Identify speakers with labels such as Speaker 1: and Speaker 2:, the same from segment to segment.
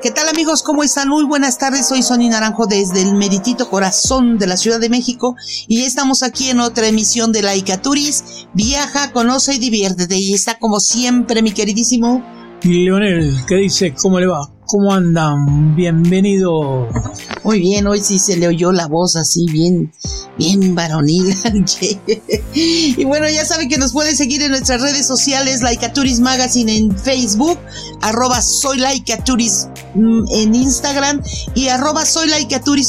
Speaker 1: ¿Qué tal amigos? ¿Cómo están? Muy buenas tardes. Soy Sonia Naranjo desde el meritito corazón de la Ciudad de México y estamos aquí en otra emisión de Laika Turis. Viaja, conoce y diviértete. Y está como siempre mi queridísimo
Speaker 2: Leonel, ¿qué dice? ¿Cómo le va? ¿Cómo andan? Bienvenido.
Speaker 1: Muy bien, hoy sí se le oyó la voz así bien, bien varonil. y bueno, ya saben que nos pueden seguir en nuestras redes sociales, Laicaturis Magazine en Facebook, arroba soy mm, en Instagram y arroba soy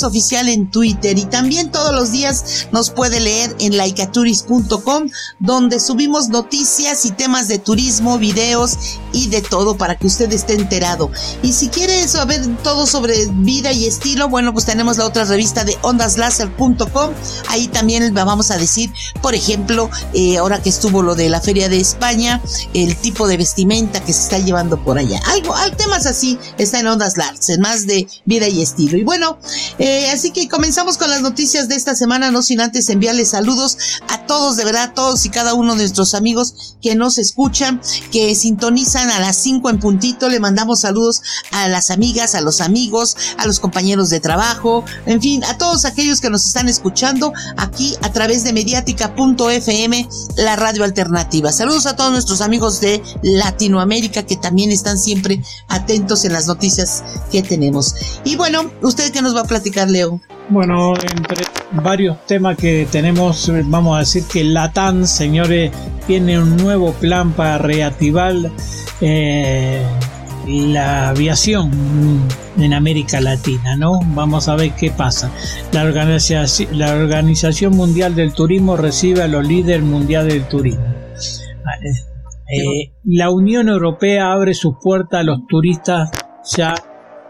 Speaker 1: oficial en Twitter. Y también todos los días nos puede leer en laicaturis.com, donde subimos noticias y temas de turismo, videos y de todo para que usted esté enterado. Y si quiere saber todo sobre vida y estilo, bueno, pues tenemos la otra revista de ondaslaser.com. Ahí también vamos a decir, por ejemplo, eh, ahora que estuvo lo de la Feria de España, el tipo de vestimenta que se está llevando por allá. Algo, temas así está en Ondas Laser, más de vida y estilo. Y bueno, eh, así que comenzamos con las noticias de esta semana, no sin antes enviarles saludos a todos, de verdad, todos y cada uno de nuestros amigos que nos escuchan, que sintonizan a las 5 en puntito. Le mandamos saludos a las amigas, a los amigos, a los compañeros de trabajo, en fin, a todos aquellos que nos están escuchando aquí a través de mediática.fm, la radio alternativa. Saludos a todos nuestros amigos de Latinoamérica que también están siempre atentos en las noticias que tenemos. Y bueno, ¿usted qué nos va a platicar, Leo?
Speaker 2: Bueno, entre varios temas que tenemos, vamos a decir que Latam, señores, tiene un nuevo plan para reactivar eh, la aviación en América Latina, ¿no? Vamos a ver qué pasa. La organización, la organización Mundial del Turismo recibe a los líderes mundiales del turismo. Eh, la Unión Europea abre sus puertas a los turistas ya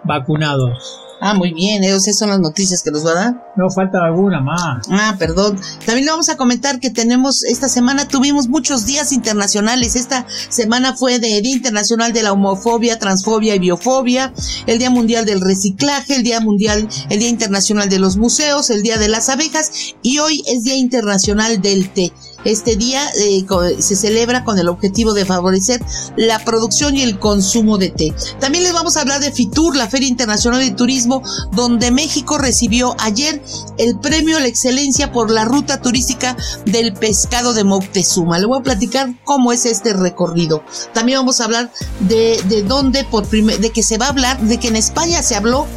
Speaker 2: vacunados.
Speaker 1: Ah, muy bien, esas son las noticias que nos va a dar.
Speaker 2: No, falta alguna más.
Speaker 1: Ah, perdón. También le vamos a comentar que tenemos, esta semana tuvimos muchos días internacionales. Esta semana fue de Día Internacional de la Homofobia, Transfobia y Biofobia, el Día Mundial del Reciclaje, el Día Mundial, el Día Internacional de los Museos, el Día de las Abejas y hoy es Día Internacional del Té. Este día eh, se celebra con el objetivo de favorecer la producción y el consumo de té. También les vamos a hablar de FITUR, la Feria Internacional de Turismo, donde México recibió ayer el premio a la excelencia por la ruta turística del pescado de Moctezuma. Le voy a platicar cómo es este recorrido. También vamos a hablar de, de dónde por primer, de que se va a hablar, de que en España se habló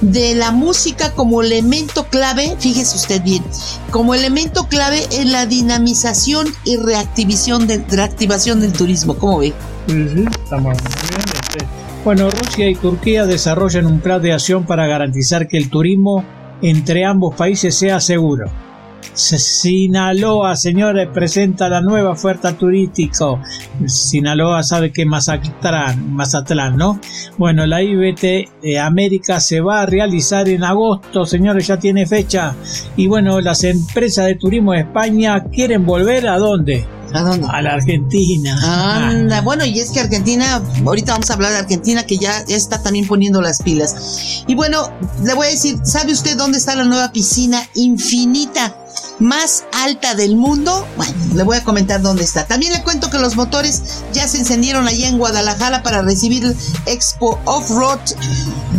Speaker 1: de la música como elemento clave, fíjese usted bien, como elemento clave en la dinamización y reactivación, de, reactivación del turismo. ¿Cómo ve?
Speaker 2: Este. Bueno, Rusia y Turquía desarrollan un plan de acción para garantizar que el turismo entre ambos países sea seguro. Sinaloa, señores, presenta la nueva oferta turística. Sinaloa sabe que Mazatlán, Mazatlán, ¿no? Bueno, la IBT América se va a realizar en agosto, señores, ya tiene fecha. Y bueno, las empresas de turismo de España quieren volver a dónde?
Speaker 1: ¿A dónde?
Speaker 2: A la Argentina.
Speaker 1: Anda, bueno, y es que Argentina, ahorita vamos a hablar de Argentina, que ya está también poniendo las pilas. Y bueno, le voy a decir, ¿sabe usted dónde está la nueva piscina infinita? Más alta del mundo. Bueno, le voy a comentar dónde está. También le cuento que los motores ya se encendieron allá en Guadalajara para recibir el Expo Off-Road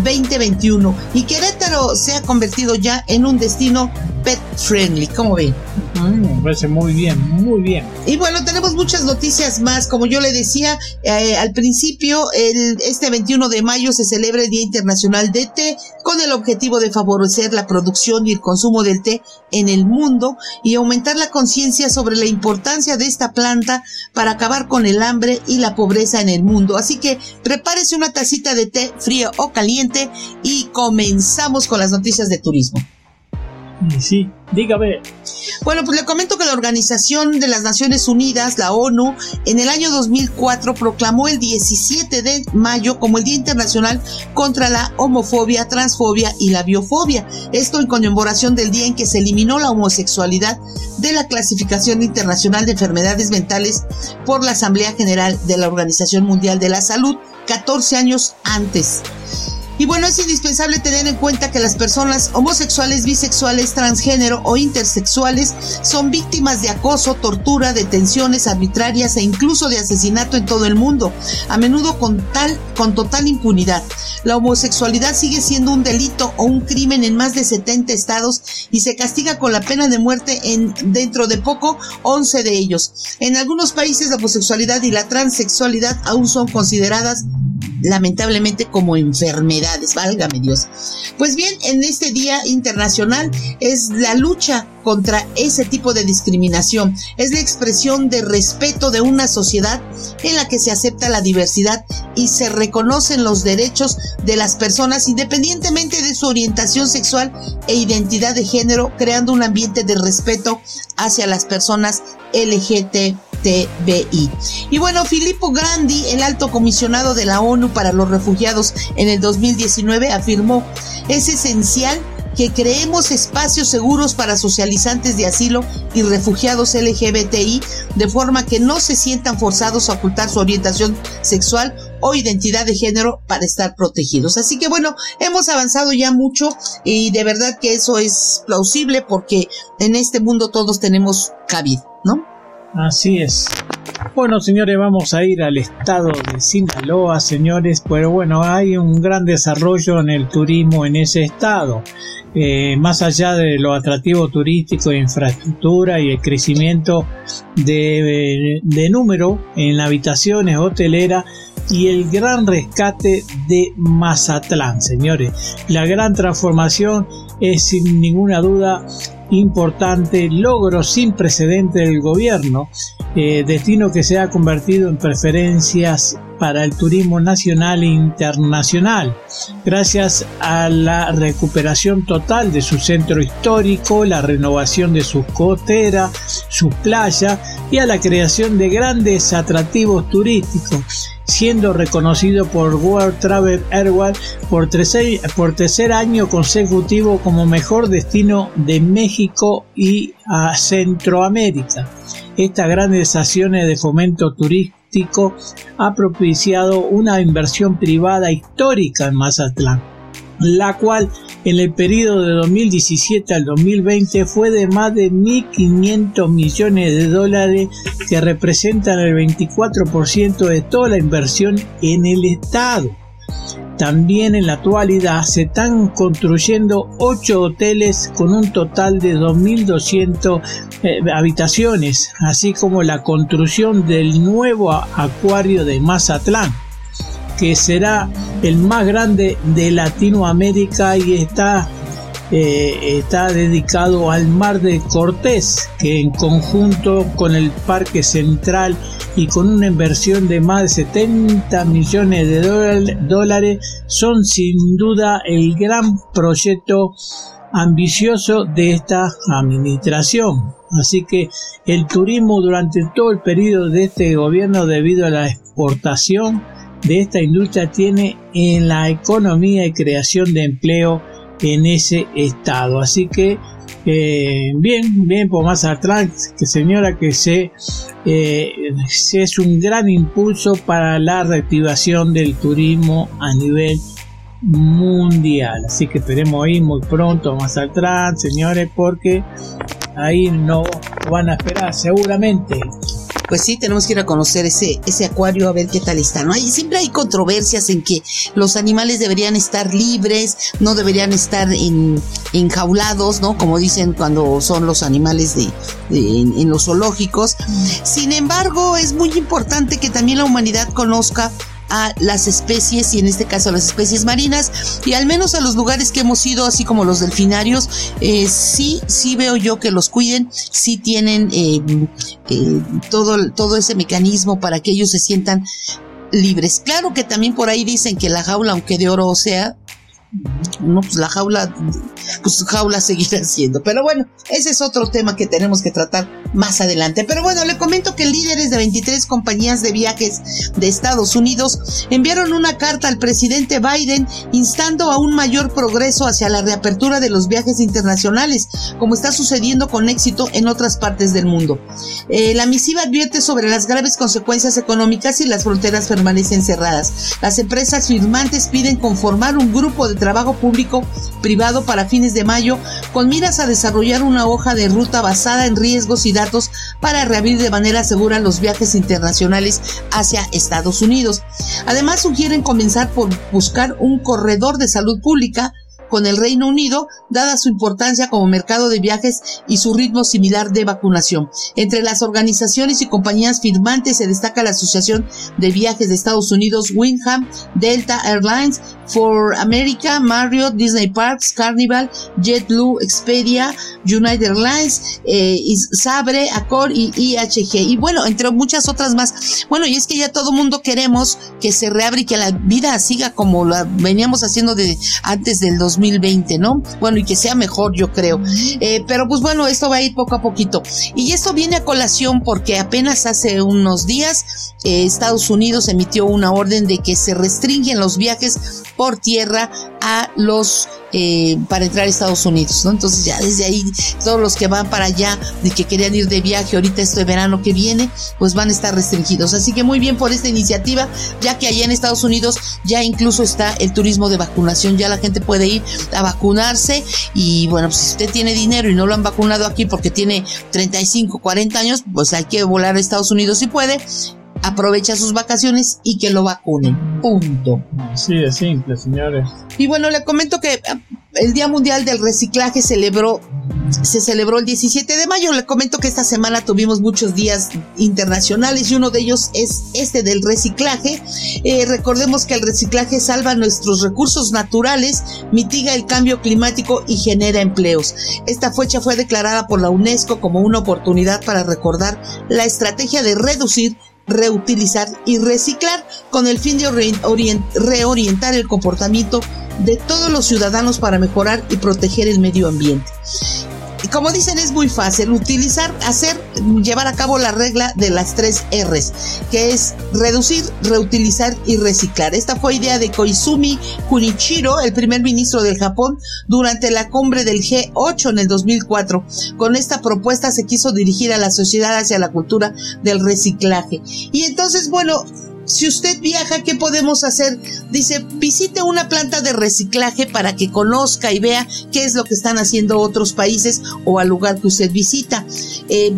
Speaker 1: 2021 y Querétaro se ha convertido ya en un destino pet friendly. ¿Cómo ven?
Speaker 2: me parece muy bien, muy bien.
Speaker 1: Y bueno, tenemos muchas noticias más. Como yo le decía eh, al principio, el, este 21 de mayo se celebra el Día Internacional de Té con el objetivo de favorecer la producción y el consumo del té en el mundo y aumentar la conciencia sobre la importancia de esta planta para acabar con el hambre y la pobreza en el mundo. Así que prepárese una tacita de té frío o caliente y comenzamos con las noticias de turismo.
Speaker 2: Sí, dígame.
Speaker 1: Bueno, pues le comento que la Organización de las Naciones Unidas, la ONU, en el año 2004 proclamó el 17 de mayo como el Día Internacional contra la homofobia, transfobia y la biofobia. Esto en conmemoración del día en que se eliminó la homosexualidad de la clasificación internacional de enfermedades mentales por la Asamblea General de la Organización Mundial de la Salud 14 años antes. Y bueno, es indispensable tener en cuenta que las personas homosexuales, bisexuales, transgénero o intersexuales son víctimas de acoso, tortura, detenciones arbitrarias e incluso de asesinato en todo el mundo, a menudo con tal con total impunidad. La homosexualidad sigue siendo un delito o un crimen en más de 70 estados y se castiga con la pena de muerte en dentro de poco 11 de ellos. En algunos países la homosexualidad y la transexualidad aún son consideradas lamentablemente como enfermedades, válgame Dios. Pues bien, en este Día Internacional es la lucha contra ese tipo de discriminación, es la expresión de respeto de una sociedad en la que se acepta la diversidad y se reconocen los derechos de las personas independientemente de su orientación sexual e identidad de género, creando un ambiente de respeto hacia las personas LGBT TBI. Y bueno, Filippo Grandi, el alto comisionado de la ONU para los refugiados en el 2019, afirmó, es esencial que creemos espacios seguros para socializantes de asilo y refugiados LGBTI, de forma que no se sientan forzados a ocultar su orientación sexual o identidad de género para estar protegidos. Así que bueno, hemos avanzado ya mucho y de verdad que eso es plausible porque en este mundo todos tenemos cabida, ¿no?
Speaker 2: Así es. Bueno, señores, vamos a ir al estado de Sinaloa, señores, pero bueno, hay un gran desarrollo en el turismo en ese estado. Eh, más allá de lo atractivo turístico, infraestructura y el crecimiento de, de número en habitaciones hoteleras y el gran rescate de Mazatlán, señores. La gran transformación es sin ninguna duda importante logro sin precedente del gobierno, eh, destino que se ha convertido en preferencias para el turismo nacional e internacional, gracias a la recuperación total de su centro histórico, la renovación de sus costeras, sus playas y a la creación de grandes atractivos turísticos siendo reconocido por World Travel Airways por por tercer año consecutivo como mejor destino de México y a Centroamérica. Estas grandes acciones de fomento turístico ha propiciado una inversión privada histórica en Mazatlán, la cual en el periodo de 2017 al 2020 fue de más de 1.500 millones de dólares que representan el 24% de toda la inversión en el Estado. También en la actualidad se están construyendo 8 hoteles con un total de 2.200 eh, habitaciones, así como la construcción del nuevo acuario de Mazatlán que será el más grande de Latinoamérica y está, eh, está dedicado al mar de Cortés, que en conjunto con el Parque Central y con una inversión de más de 70 millones de dólares son sin duda el gran proyecto ambicioso de esta administración. Así que el turismo durante todo el periodo de este gobierno debido a la exportación de esta industria tiene en la economía y creación de empleo en ese estado. Así que eh, bien, bien por más atrás, señora que se, eh, es un gran impulso para la reactivación del turismo a nivel mundial. Así que esperemos ir muy pronto más atrás, señores, porque ahí no van a esperar seguramente
Speaker 1: pues sí, tenemos que ir a conocer ese, ese acuario a ver qué tal está, ¿no? Hay, siempre hay controversias en que los animales deberían estar libres, no deberían estar enjaulados, ¿no? Como dicen cuando son los animales de, en, en los zoológicos. Sin embargo, es muy importante que también la humanidad conozca a las especies y en este caso a las especies marinas y al menos a los lugares que hemos ido así como los delfinarios eh, sí sí veo yo que los cuiden sí tienen eh, eh, todo todo ese mecanismo para que ellos se sientan libres. Claro que también por ahí dicen que la jaula aunque de oro sea no, pues la jaula, pues jaula seguirá siendo. Pero bueno, ese es otro tema que tenemos que tratar más adelante. Pero bueno, le comento que líderes de 23 compañías de viajes de Estados Unidos enviaron una carta al presidente Biden instando a un mayor progreso hacia la reapertura de los viajes internacionales, como está sucediendo con éxito en otras partes del mundo. Eh, la misiva advierte sobre las graves consecuencias económicas y las fronteras permanecen cerradas. Las empresas firmantes piden conformar un grupo de trabajo público-privado para fines de mayo con miras a desarrollar una hoja de ruta basada en riesgos y datos para reabrir de manera segura los viajes internacionales hacia Estados Unidos. Además sugieren comenzar por buscar un corredor de salud pública con el Reino Unido, dada su importancia como mercado de viajes y su ritmo similar de vacunación. Entre las organizaciones y compañías firmantes se destaca la Asociación de Viajes de Estados Unidos, Windham, Delta Airlines, For America, Marriott, Disney Parks, Carnival, JetBlue, Expedia, United Airlines, eh, Sabre, Accor y IHG. Y bueno, entre muchas otras más. Bueno, y es que ya todo mundo queremos que se reabre y que la vida siga como la veníamos haciendo de antes del 2020, ¿no? Bueno, y que sea mejor, yo creo. Eh, pero pues bueno, esto va a ir poco a poquito. Y esto viene a colación porque apenas hace unos días eh, Estados Unidos emitió una orden de que se restringen los viajes por tierra a los eh, para entrar a Estados Unidos, ¿no? Entonces ya desde ahí todos los que van para allá y que querían ir de viaje ahorita este verano que viene, pues van a estar restringidos. Así que muy bien por esta iniciativa, ya que allá en Estados Unidos ya incluso está el turismo de vacunación, ya la gente puede ir a vacunarse y bueno, pues si usted tiene dinero y no lo han vacunado aquí porque tiene 35, 40 años, pues hay que volar a Estados Unidos si puede aprovecha sus vacaciones y que lo vacunen. Punto.
Speaker 2: Así de simple, señores.
Speaker 1: Y bueno, le comento que ah, el Día Mundial del Reciclaje celebró se celebró el 17 de mayo. Le comento que esta semana tuvimos muchos días internacionales y uno de ellos es este del reciclaje. Eh, recordemos que el reciclaje salva nuestros recursos naturales, mitiga el cambio climático y genera empleos. Esta fecha fue declarada por la UNESCO como una oportunidad para recordar la estrategia de reducir reutilizar y reciclar con el fin de reorientar el comportamiento de todos los ciudadanos para mejorar y proteger el medio ambiente. Como dicen, es muy fácil utilizar, hacer, llevar a cabo la regla de las tres R's, que es reducir, reutilizar y reciclar. Esta fue idea de Koizumi Kunichiro, el primer ministro del Japón, durante la cumbre del G8 en el 2004. Con esta propuesta se quiso dirigir a la sociedad hacia la cultura del reciclaje. Y entonces, bueno, si usted viaja, ¿qué podemos hacer? Dice, visite una planta de reciclaje para que conozca y vea qué es lo que están haciendo otros países o al lugar que usted visita. Eh,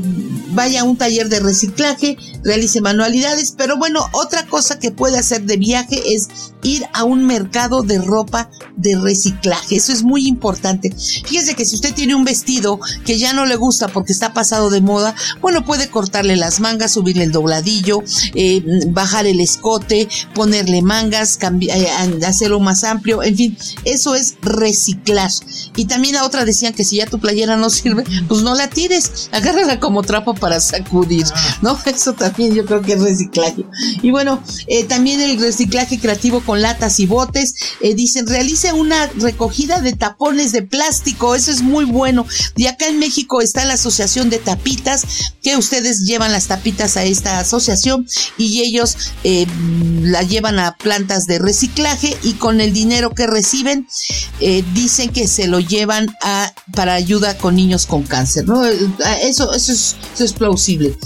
Speaker 1: vaya a un taller de reciclaje, realice manualidades, pero bueno, otra cosa que puede hacer de viaje es ir a un mercado de ropa de reciclaje. Eso es muy importante. Fíjese que si usted tiene un vestido que ya no le gusta porque está pasado de moda, bueno, puede cortarle las mangas, subirle el dobladillo, eh, bajar el escote, ponerle mangas, eh, hacerlo más amplio, en fin, eso es reciclar. Y también a otra decían que si ya tu playera no sirve, pues no la tires, agárrala como trapo para sacudir, ah. ¿no? Eso también yo creo que es reciclaje. Y bueno, eh, también el reciclaje creativo con latas y botes, eh, dicen, realice una recogida de tapones de plástico, eso es muy bueno. Y acá en México está la Asociación de Tapitas, que ustedes llevan las tapitas a esta asociación y ellos eh, la llevan a plantas de reciclaje y con el dinero que reciben dicen que se lo llevan a para ayuda con niños con cáncer, ¿no? Eso, eso es, eso es plausible.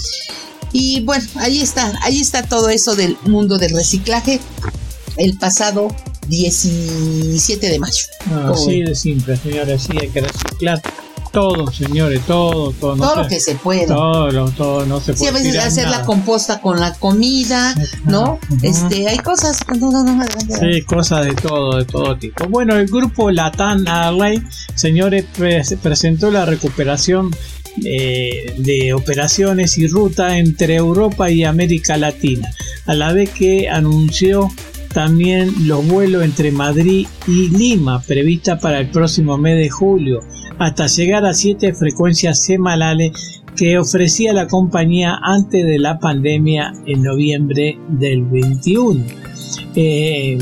Speaker 1: Y bueno, ahí está, ahí está todo eso del mundo del reciclaje el pasado 17 de mayo.
Speaker 2: así de simple, señores, sí hay que reciclar todo, señores, todo, todo.
Speaker 1: todo lo que se puede.
Speaker 2: Todo, todo, no se puede.
Speaker 1: Sí, a veces hacer la composta con la comida, ¿no? Este, hay cosas, no, no, no,
Speaker 2: Sí, cosas de todo, de todo tipo. Bueno, el grupo Latam Airlines, señores, presentó la recuperación eh, de operaciones y ruta entre Europa y América Latina, a la vez que anunció también los vuelos entre Madrid y Lima, prevista para el próximo mes de julio, hasta llegar a siete frecuencias semanales que ofrecía la compañía antes de la pandemia en noviembre del 21. Eh,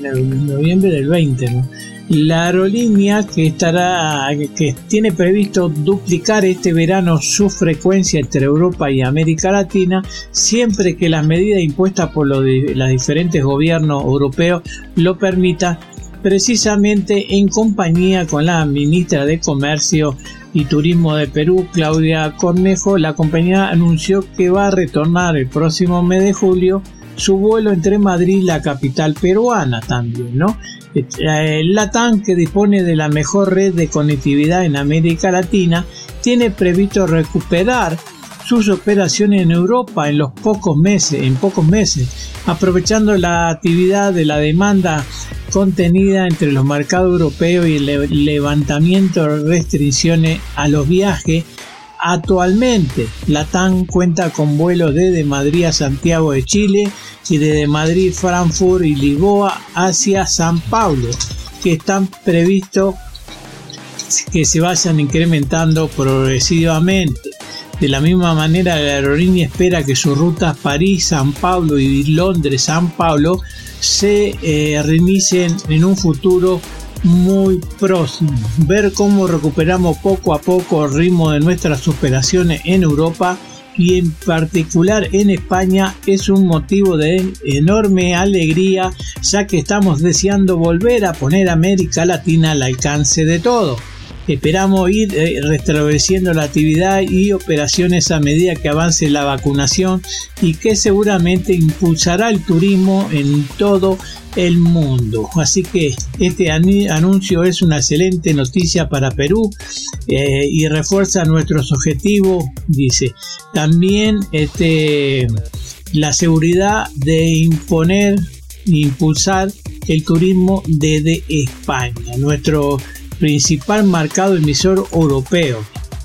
Speaker 2: noviembre del 20, ¿no? La aerolínea que estará, que tiene previsto duplicar este verano su frecuencia entre Europa y América Latina, siempre que las medidas impuestas por los, los diferentes gobiernos europeos lo permitan, precisamente en compañía con la ministra de Comercio y Turismo de Perú, Claudia Cornejo, la compañía anunció que va a retornar el próximo mes de julio su vuelo entre Madrid y la capital peruana también, ¿no? Eh, LATAM, que dispone de la mejor red de conectividad en América Latina, tiene previsto recuperar sus operaciones en Europa en los pocos meses, en pocos meses, aprovechando la actividad de la demanda contenida entre los mercados europeos y el levantamiento de restricciones a los viajes. Actualmente, LATAM cuenta con vuelos desde Madrid a Santiago de Chile, y desde Madrid, Frankfurt y Lisboa hacia San Paulo, que están previstos que se vayan incrementando progresivamente. De la misma manera, la aerolínea espera que sus rutas París, San Paulo y Londres, San Paulo se eh, reinicien en un futuro muy próximo. Ver cómo recuperamos poco a poco el ritmo de nuestras operaciones en Europa y en particular en España es un motivo de enorme alegría ya que estamos deseando volver a poner América Latina al alcance de todo. Esperamos ir eh, restableciendo la actividad y operaciones a medida que avance la vacunación y que seguramente impulsará el turismo en todo el mundo. Así que este anuncio es una excelente noticia para Perú eh, y refuerza nuestros objetivos, dice. También este, la seguridad de imponer e impulsar el turismo desde España. Nuestro principal mercado emisor europeo.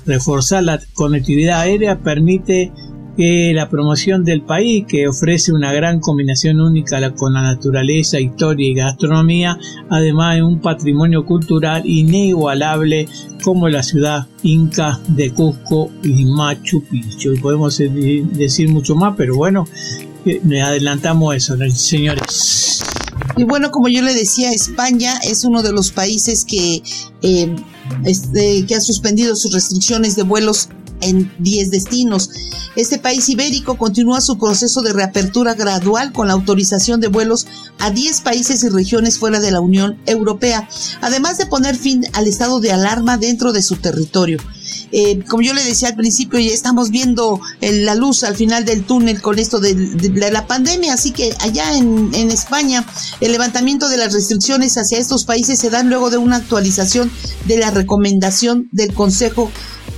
Speaker 2: Reforzar la conectividad aérea permite que la promoción del país, que ofrece una gran combinación única con la naturaleza, historia y gastronomía, además de un patrimonio cultural inigualable como la ciudad inca de Cusco y Machu Picchu. Y podemos decir mucho más, pero bueno, eh, adelantamos eso, señores.
Speaker 1: Y bueno, como yo le decía, España es uno de los países que, eh, este, que ha suspendido sus restricciones de vuelos en 10 destinos. Este país ibérico continúa su proceso de reapertura gradual con la autorización de vuelos a 10 países y regiones fuera de la Unión Europea, además de poner fin al estado de alarma dentro de su territorio. Eh, como yo le decía al principio, ya estamos viendo la luz al final del túnel con esto de, la pandemia, así que allá en, España el levantamiento de las restricciones hacia estos países se dan luego de una actualización de la recomendación del Consejo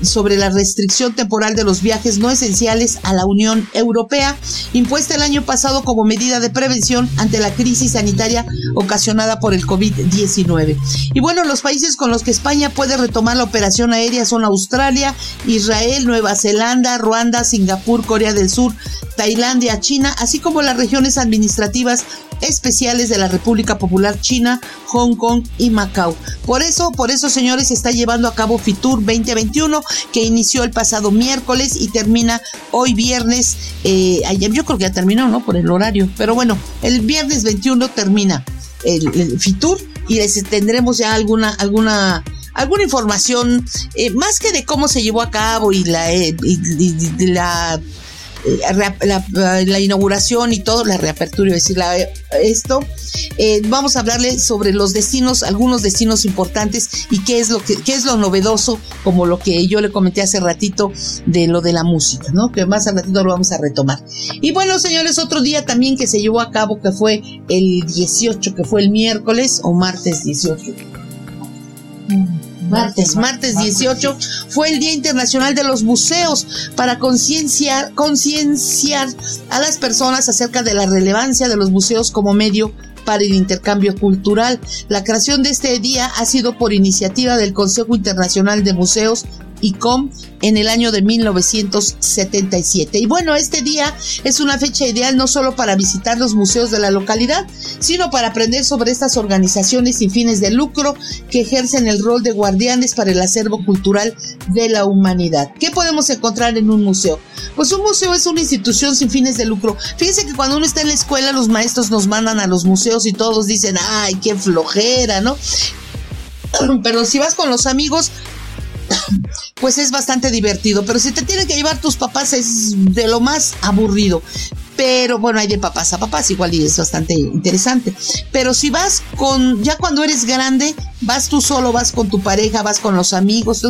Speaker 1: sobre la restricción temporal de los viajes no esenciales a la Unión Europea, impuesta el año pasado como medida de prevención ante la crisis sanitaria ocasionada por el COVID-19. Y bueno, los países con los que España puede retomar la operación aérea son Australia, Israel, Nueva Zelanda, Ruanda, Singapur, Corea del Sur, Tailandia, China, así como las regiones administrativas especiales de la República Popular China, Hong Kong y Macao. Por eso, por eso, señores, se está llevando a cabo Fitur 2021, que inició el pasado miércoles y termina hoy viernes. Eh, yo creo que ya terminó, ¿no? Por el horario. Pero bueno, el viernes 21 termina el, Fitur y tendremos ya alguna, alguna alguna información eh, más que de cómo se llevó a cabo y la, eh, y la la, inauguración y todo, la reapertura, decir esto, eh, vamos a hablarle sobre los destinos, algunos destinos importantes y qué es lo que qué es lo novedoso, como lo que yo le comenté hace ratito de lo de la música, ¿no? Que más al ratito lo vamos a retomar. Y bueno, señores, otro día también que se llevó a cabo que fue el 18, que fue el miércoles o martes 18 martes, martes 18, fue el Día Internacional de los Museos para concienciar, concienciar a las personas acerca de la relevancia de los museos como medio para el intercambio cultural. La creación de este día ha sido por iniciativa del Consejo Internacional de Museos ICOM en el año de 1977. Y bueno, este día es una fecha ideal no solo para visitar los museos de la localidad, sino para aprender sobre estas organizaciones sin fines de lucro que ejercen el rol de guardianes para el acervo cultural de la humanidad. ¿Qué podemos encontrar en un museo? Pues un museo es una institución sin fines de lucro. Fíjense que cuando uno está en la escuela, los maestros nos mandan a los museos y todos dicen, ay, qué flojera, ¿no? Pero si vas con los amigos, pues es bastante divertido. Pero si te tienen que llevar tus papás es de lo más aburrido pero bueno, hay de papás a papás, igual y es bastante interesante. Pero si vas con, ya cuando eres grande, vas tú solo, vas con tu pareja, vas con los amigos,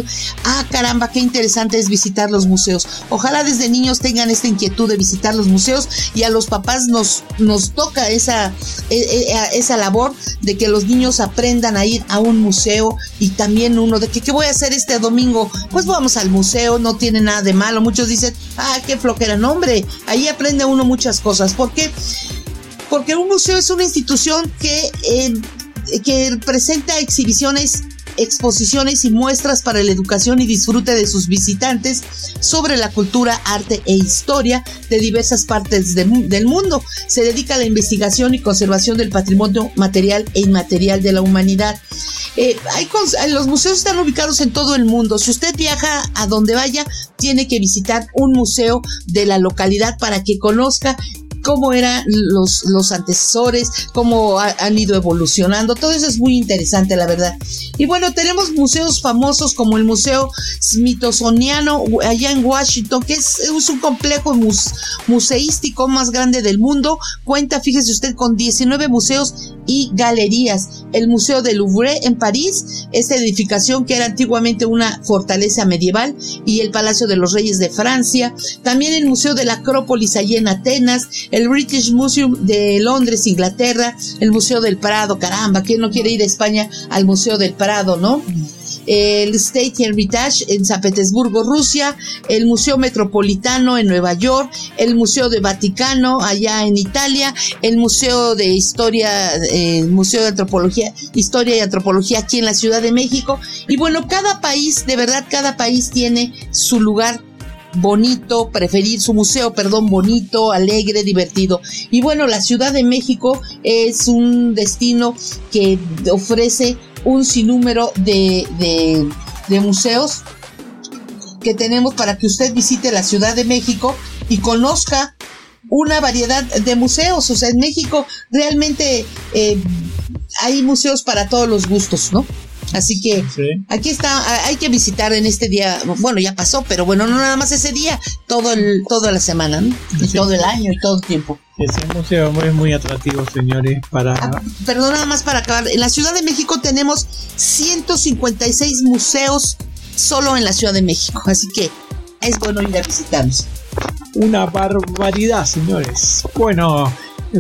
Speaker 1: ah, caramba, qué interesante es visitar los museos. Ojalá desde niños tengan esta inquietud de visitar los museos y a los papás nos, nos toca esa, e, e, esa labor de que los niños aprendan a ir a un museo y también uno de que, ¿qué voy a hacer este domingo? Pues vamos al museo, no tiene nada de malo. Muchos dicen, ah, qué flojera, no, hombre, ahí aprende uno muchas cosas. ¿Por qué? Porque un museo es una institución que, eh, que presenta exhibiciones exposiciones y muestras para la educación y disfrute de sus visitantes sobre la cultura, arte e historia de diversas partes del mundo. Se dedica a la investigación y conservación del patrimonio material e inmaterial de la humanidad. Eh, hay los museos están ubicados en todo el mundo. Si usted viaja a donde vaya, tiene que visitar un museo de la localidad para que conozca cómo eran los, los antecesores, cómo han ido evolucionando. Todo eso es muy interesante, la verdad. Y bueno, tenemos museos famosos como el Museo Smithsoniano allá en Washington, que es, un complejo museístico más grande del mundo. Cuenta, fíjese usted, con 19 museos y galerías. El Museo del Louvre en París, esta edificación que era antiguamente una fortaleza medieval, y el Palacio de los Reyes de Francia. También el Museo de la Acrópolis allí en Atenas, el British Museum de Londres, Inglaterra, el Museo del Prado, caramba, ¿quién no quiere ir a España al Museo del Prado, no? El State Hermitage en San Petersburgo, Rusia, el Museo Metropolitano en Nueva York, el Museo de Vaticano allá en Italia, el Museo de Historia, el eh, Museo de Antropología, Historia y Antropología aquí en la Ciudad de México. Y bueno, cada país, de verdad, cada país tiene su lugar bonito, preferir su museo, perdón, bonito, alegre, divertido. Y bueno, la Ciudad de México es un destino que ofrece un sinnúmero de, de, museos que tenemos para que usted visite la Ciudad de México y conozca una variedad de museos. O sea, en México realmente eh, hay museos para todos los gustos, ¿no? Así que aquí está, hay que visitar en este día, bueno, ya pasó, pero bueno, no nada más ese día, todo el, toda la semana, ¿no? Y todo el año y todo el tiempo.
Speaker 2: Ese museo es muy atractivo, señores, para... Ah,
Speaker 1: perdón, nada más para acabar. En la Ciudad de México tenemos 156 museos solo en la Ciudad de México, así que es bueno ir a visitarnos.
Speaker 2: Una barbaridad, señores. Bueno,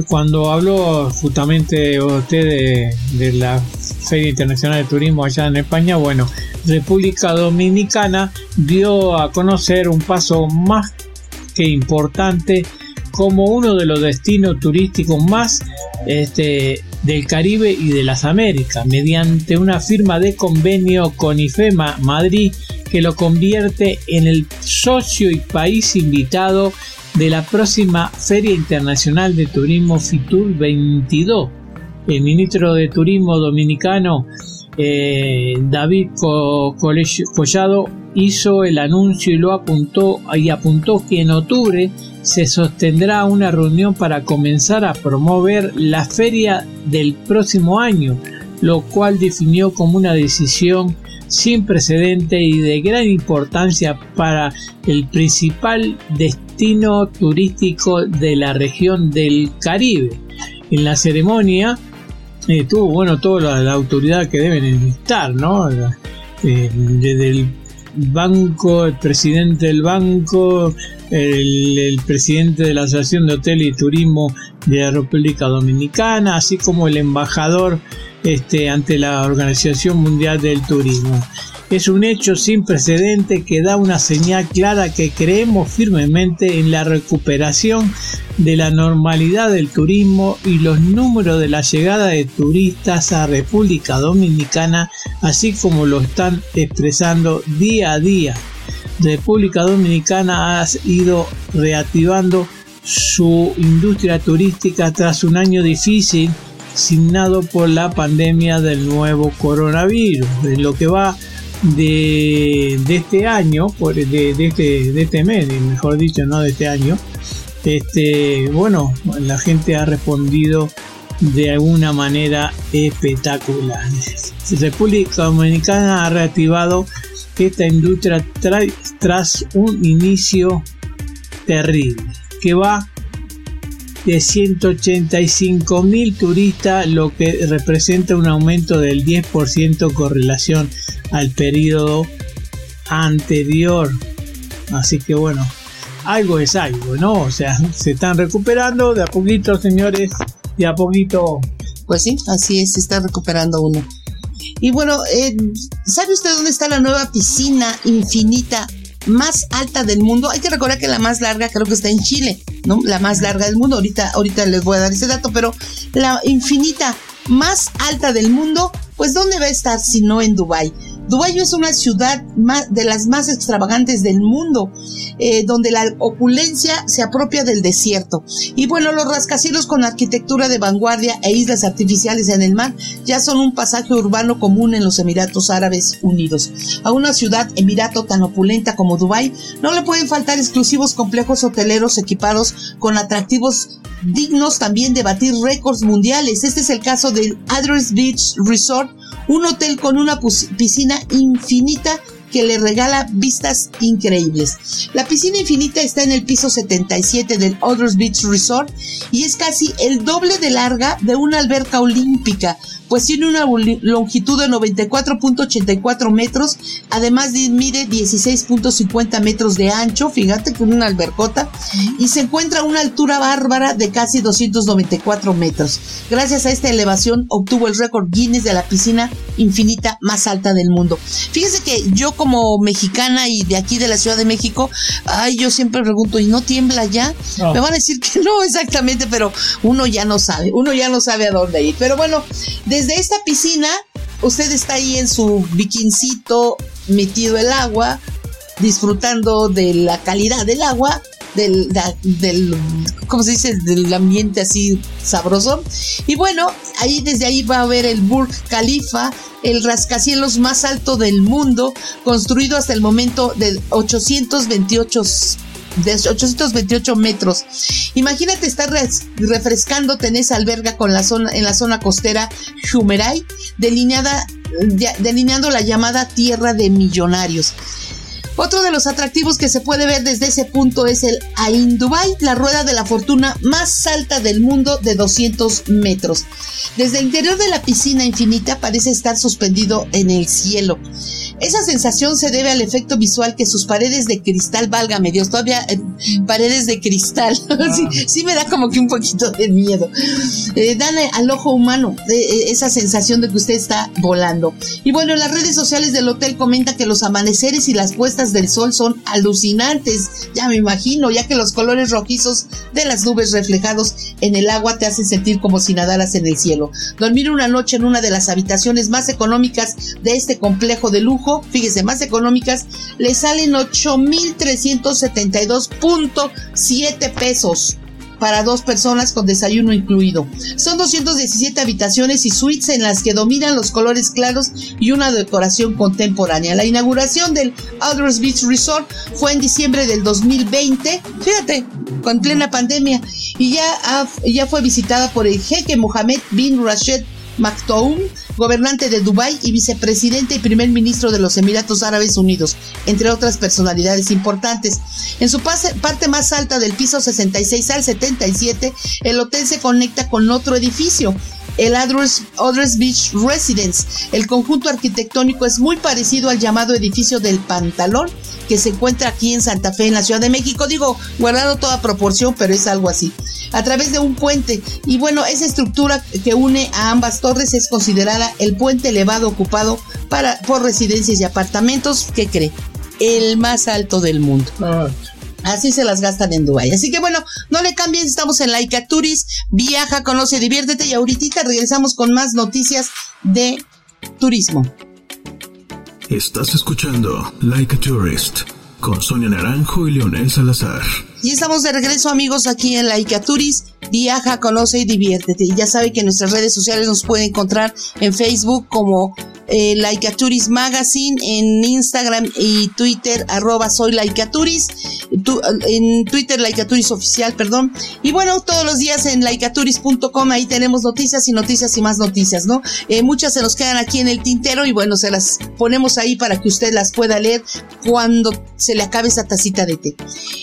Speaker 2: cuando habló justamente usted de, la Feria Internacional de Turismo allá en España, bueno, República Dominicana dio a conocer un paso más que importante como uno de los destinos turísticos más este, del Caribe y de las Américas, mediante una firma de convenio con IFEMA Madrid que lo convierte en el socio y país invitado de la próxima Feria Internacional de Turismo FITUR 22. El ministro de Turismo dominicano eh, David Collado hizo el anuncio y lo apuntó y apuntó que en octubre se sostendrá una reunión para comenzar a promover la feria del próximo año, lo cual definió como una decisión sin precedente y de gran importancia para el principal destino turístico de la región del Caribe. En la ceremonia eh, tuvo bueno toda la, autoridad que deben estar, ¿no? Eh, desde el banco, el presidente del banco, el, el, presidente de la Asociación de Hotel y Turismo de la República Dominicana, así como el embajador este, ante la Organización Mundial del Turismo. Es un hecho sin precedente que da una señal clara que creemos firmemente en la recuperación de la normalidad del turismo y los números de la llegada de turistas a República Dominicana, así como lo están expresando día a día. República Dominicana ha ido reactivando su industria turística tras un año difícil signado por la pandemia del nuevo coronavirus. En lo que va de, este año, de, de, este, de este mes, mejor dicho, no de este año, este, bueno, la gente ha respondido de alguna manera espectacular. República Dominicana ha reactivado esta industria tras un inicio terrible que va de 185 mil turistas, lo que representa un aumento del 10% con relación al periodo anterior. Así que bueno, algo es algo, ¿no? O sea, se están recuperando de a poquito, señores, de a poquito.
Speaker 1: Pues sí, así es, se está recuperando uno. Y bueno, eh, ¿sabe usted dónde está la nueva piscina infinita más alta del mundo? Hay que recordar que la más larga creo que está en Chile, ¿no? La más larga del mundo. Ahorita, ahorita les voy a dar ese dato, pero la infinita más alta del mundo, pues ¿dónde va a estar si no en Dubái? Dubái es una ciudad de las más extravagantes del mundo, eh, donde la opulencia se apropia del desierto. Y bueno, los rascacielos con arquitectura de vanguardia e islas artificiales en el mar ya son un pasaje urbano común en los Emiratos Árabes Unidos. A una ciudad emirato tan opulenta como Dubái no le pueden faltar exclusivos complejos hoteleros equipados con atractivos dignos también de batir récords mundiales. Este es el caso del Address Beach Resort, un hotel con una piscina infinita que le regala vistas increíbles. La piscina infinita está en el piso 77 del Others Beach Resort y es casi el doble de larga de una alberca olímpica, pues tiene una longitud de 94.84 metros, además mide 16.50 metros de ancho, fíjate con una albercota, y se encuentra a una altura bárbara de casi 294 metros. Gracias a esta elevación obtuvo el récord Guinness de la piscina infinita más alta del mundo. Fíjese que yo como mexicana y de aquí de la Ciudad de México, ay, yo siempre pregunto, ¿y no tiembla ya? Me van a decir que no exactamente, pero uno ya no sabe, uno ya no sabe a dónde ir. Pero bueno, desde esta piscina, usted está ahí en su biquincito, metido el agua, disfrutando de la calidad del agua, del, del, ¿cómo se dice? Del ambiente así sabroso. Y bueno, ahí desde ahí va a ver el Burj Khalifa, el rascacielos más alto del mundo, construido hasta el momento de 828 de 828 metros. Imagínate estar refrescándote en esa alberga con la zona, en la zona costera Shumeray, delineada, delineando la llamada Tierra de Millonarios. Otro de los atractivos que se puede ver desde ese punto es el Ain Dubai, la rueda de la fortuna más alta del mundo de 200 metros. Desde el interior de la piscina infinita parece estar suspendido en el cielo. Esa sensación se debe al efecto visual que sus paredes de cristal, válgame Dios, todavía eh, paredes de cristal, sí, me da como que un poquito de miedo. Eh, dan al ojo humano eh, esa sensación de que usted está volando. Y bueno, en las redes sociales del hotel comenta que los amaneceres y las puestas del sol son alucinantes, ya me imagino, ya que los colores rojizos de las nubes reflejados en el agua te hacen sentir como si nadaras en el cielo. Dormir una noche en una de las habitaciones más económicas de este complejo de lujo fíjese, más económicas, le salen 8.372.7 pesos para dos personas con desayuno incluido. Son 217 habitaciones y suites en las que dominan los colores claros y una decoración contemporánea. La inauguración del Outdoors Beach Resort fue en diciembre del 2020, fíjate, con plena pandemia, y ya, ya fue visitada por el jeque Mohammed bin Rashid Maktoum, gobernante de Dubái y vicepresidente y primer ministro de los Emiratos Árabes Unidos, entre otras personalidades importantes. En su parte más alta del piso 66 al 77, el hotel se conecta con otro edificio, el Address, Beach Residence. El conjunto arquitectónico es muy parecido al llamado edificio del Pantalón, que se encuentra aquí en Santa Fe, en la Ciudad de México. Digo, guardado toda proporción, pero es algo así. A través de un puente. Y bueno, esa estructura que une a ambas torres es considerada el puente elevado ocupado para, por residencias y apartamentos. ¿Qué cree? El más alto del mundo. Ah. Así se las gastan en Dubai. Así que bueno, no le cambien, estamos en Laika Turis. Viaja, conoce, diviértete y ahorita regresamos con más noticias de turismo.
Speaker 3: Estás escuchando Like a Tourist con Sonia Naranjo y Leonel Salazar.
Speaker 1: Y estamos de regreso amigos aquí en Like a Tourist. Viaja, conoce y diviértete. Ya sabe que nuestras redes sociales nos puede encontrar en Facebook como eh, Magazine en Instagram y Twitter, arroba soy en Twitter Laicaturis Oficial, perdón. Y bueno, todos los días en laicaturis.com ahí tenemos noticias y noticias y más noticias, ¿no? Eh, muchas se nos quedan aquí en el tintero y bueno, se las ponemos ahí para que usted las pueda leer cuando se le acabe esa tacita de té.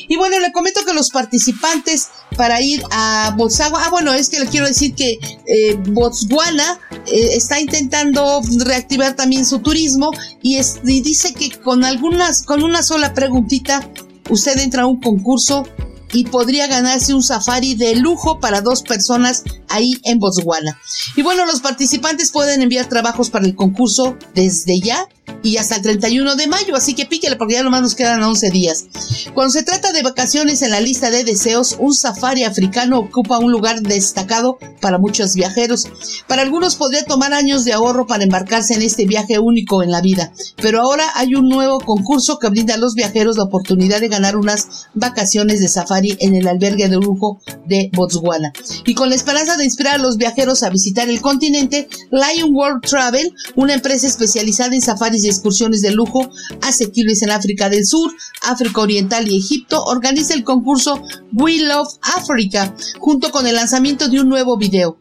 Speaker 1: Y bueno, le comento que los participantes para ir a Botswana, ah bueno, es que le quiero decir que eh, Botswana eh, está intentando reactivar también su turismo y, y dice que con algunas, con una sola preguntita, usted entra a un concurso y podría ganarse un safari de lujo para dos personas ahí en Botswana. Y bueno, los participantes pueden enviar trabajos para el concurso desde ya y hasta el 31 de mayo, así que píquele porque ya nomás nos quedan 11 días. Cuando se trata de vacaciones en la lista de deseos, un safari africano ocupa un lugar destacado para muchos viajeros. Para algunos podría tomar años de ahorro para embarcarse en este viaje único en la vida, pero ahora hay un nuevo concurso que brinda a los viajeros la oportunidad de ganar unas vacaciones de safari en el albergue de lujo de Botswana. Y con la esperanza de inspirar a los viajeros a visitar el continente, Lion World Travel, una empresa especializada en safaris y excursiones de lujo asequibles en África del Sur, África Oriental y Egipto, organiza el concurso We Love Africa, junto con el lanzamiento de un nuevo video.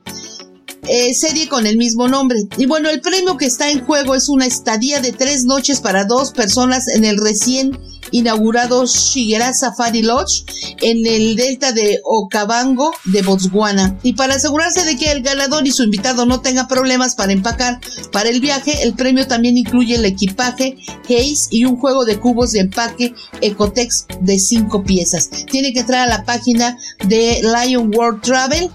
Speaker 1: Eh, serie con el mismo nombre. Y bueno, el premio que está en juego es una estadía de tres noches para dos personas en el recién inaugurado Shigera Safari Lodge en el delta de Okavango de Botswana. Y para asegurarse de que el ganador y su invitado no tengan problemas para empacar para el viaje, el premio también incluye el equipaje Haze y un juego de cubos de empaque Ecotex de cinco piezas. Tiene que entrar a la página de Lion World Travel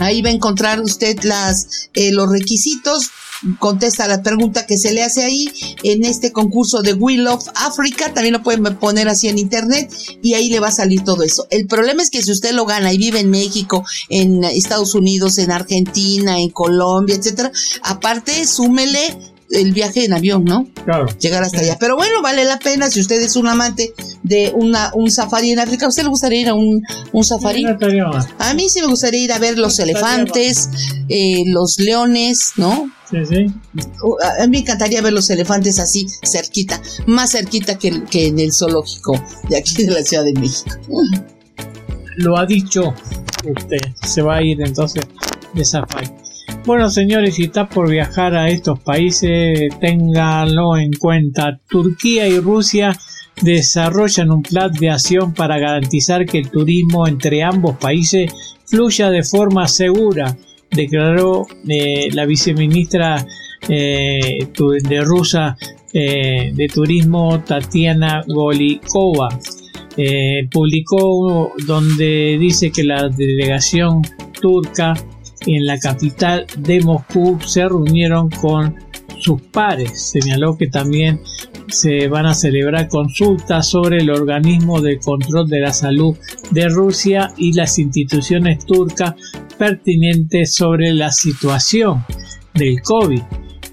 Speaker 1: Ahí va a encontrar usted las, eh, los requisitos, contesta la pregunta que se le hace ahí en este concurso de We Love Africa. También lo pueden poner así en internet y ahí le va a salir todo eso. El problema es que si usted lo gana y vive en México, en Estados Unidos, en Argentina, en Colombia, etcétera, aparte súmele el viaje en avión, ¿no?
Speaker 2: Claro.
Speaker 1: Llegar hasta allá. Pero bueno, vale la pena si usted es un amante de una, un safari en África. ¿A usted le gustaría ir a un, un safari? A mí sí me gustaría ir a ver los elefantes, eh, los leones, ¿no?
Speaker 2: Sí, sí.
Speaker 1: A mí me encantaría ver los elefantes así, cerquita, más cerquita que, que en el zoológico de aquí de la Ciudad de México.
Speaker 2: Lo ha dicho usted, se va a ir entonces de safari. Bueno, señores, si está por viajar a estos países, ténganlo en cuenta. Turquía y Rusia desarrollan un plan de acción para garantizar que el turismo entre ambos países fluya de forma segura, declaró eh, la viceministra eh, de Rusia eh, de Turismo Tatiana Golikova. publicó donde dice que la delegación turca en la capital de Moscú se reunieron con sus pares. Señaló que también se van a celebrar consultas sobre el organismo de control de la salud de Rusia y las instituciones turcas pertinentes sobre la situación del COVID.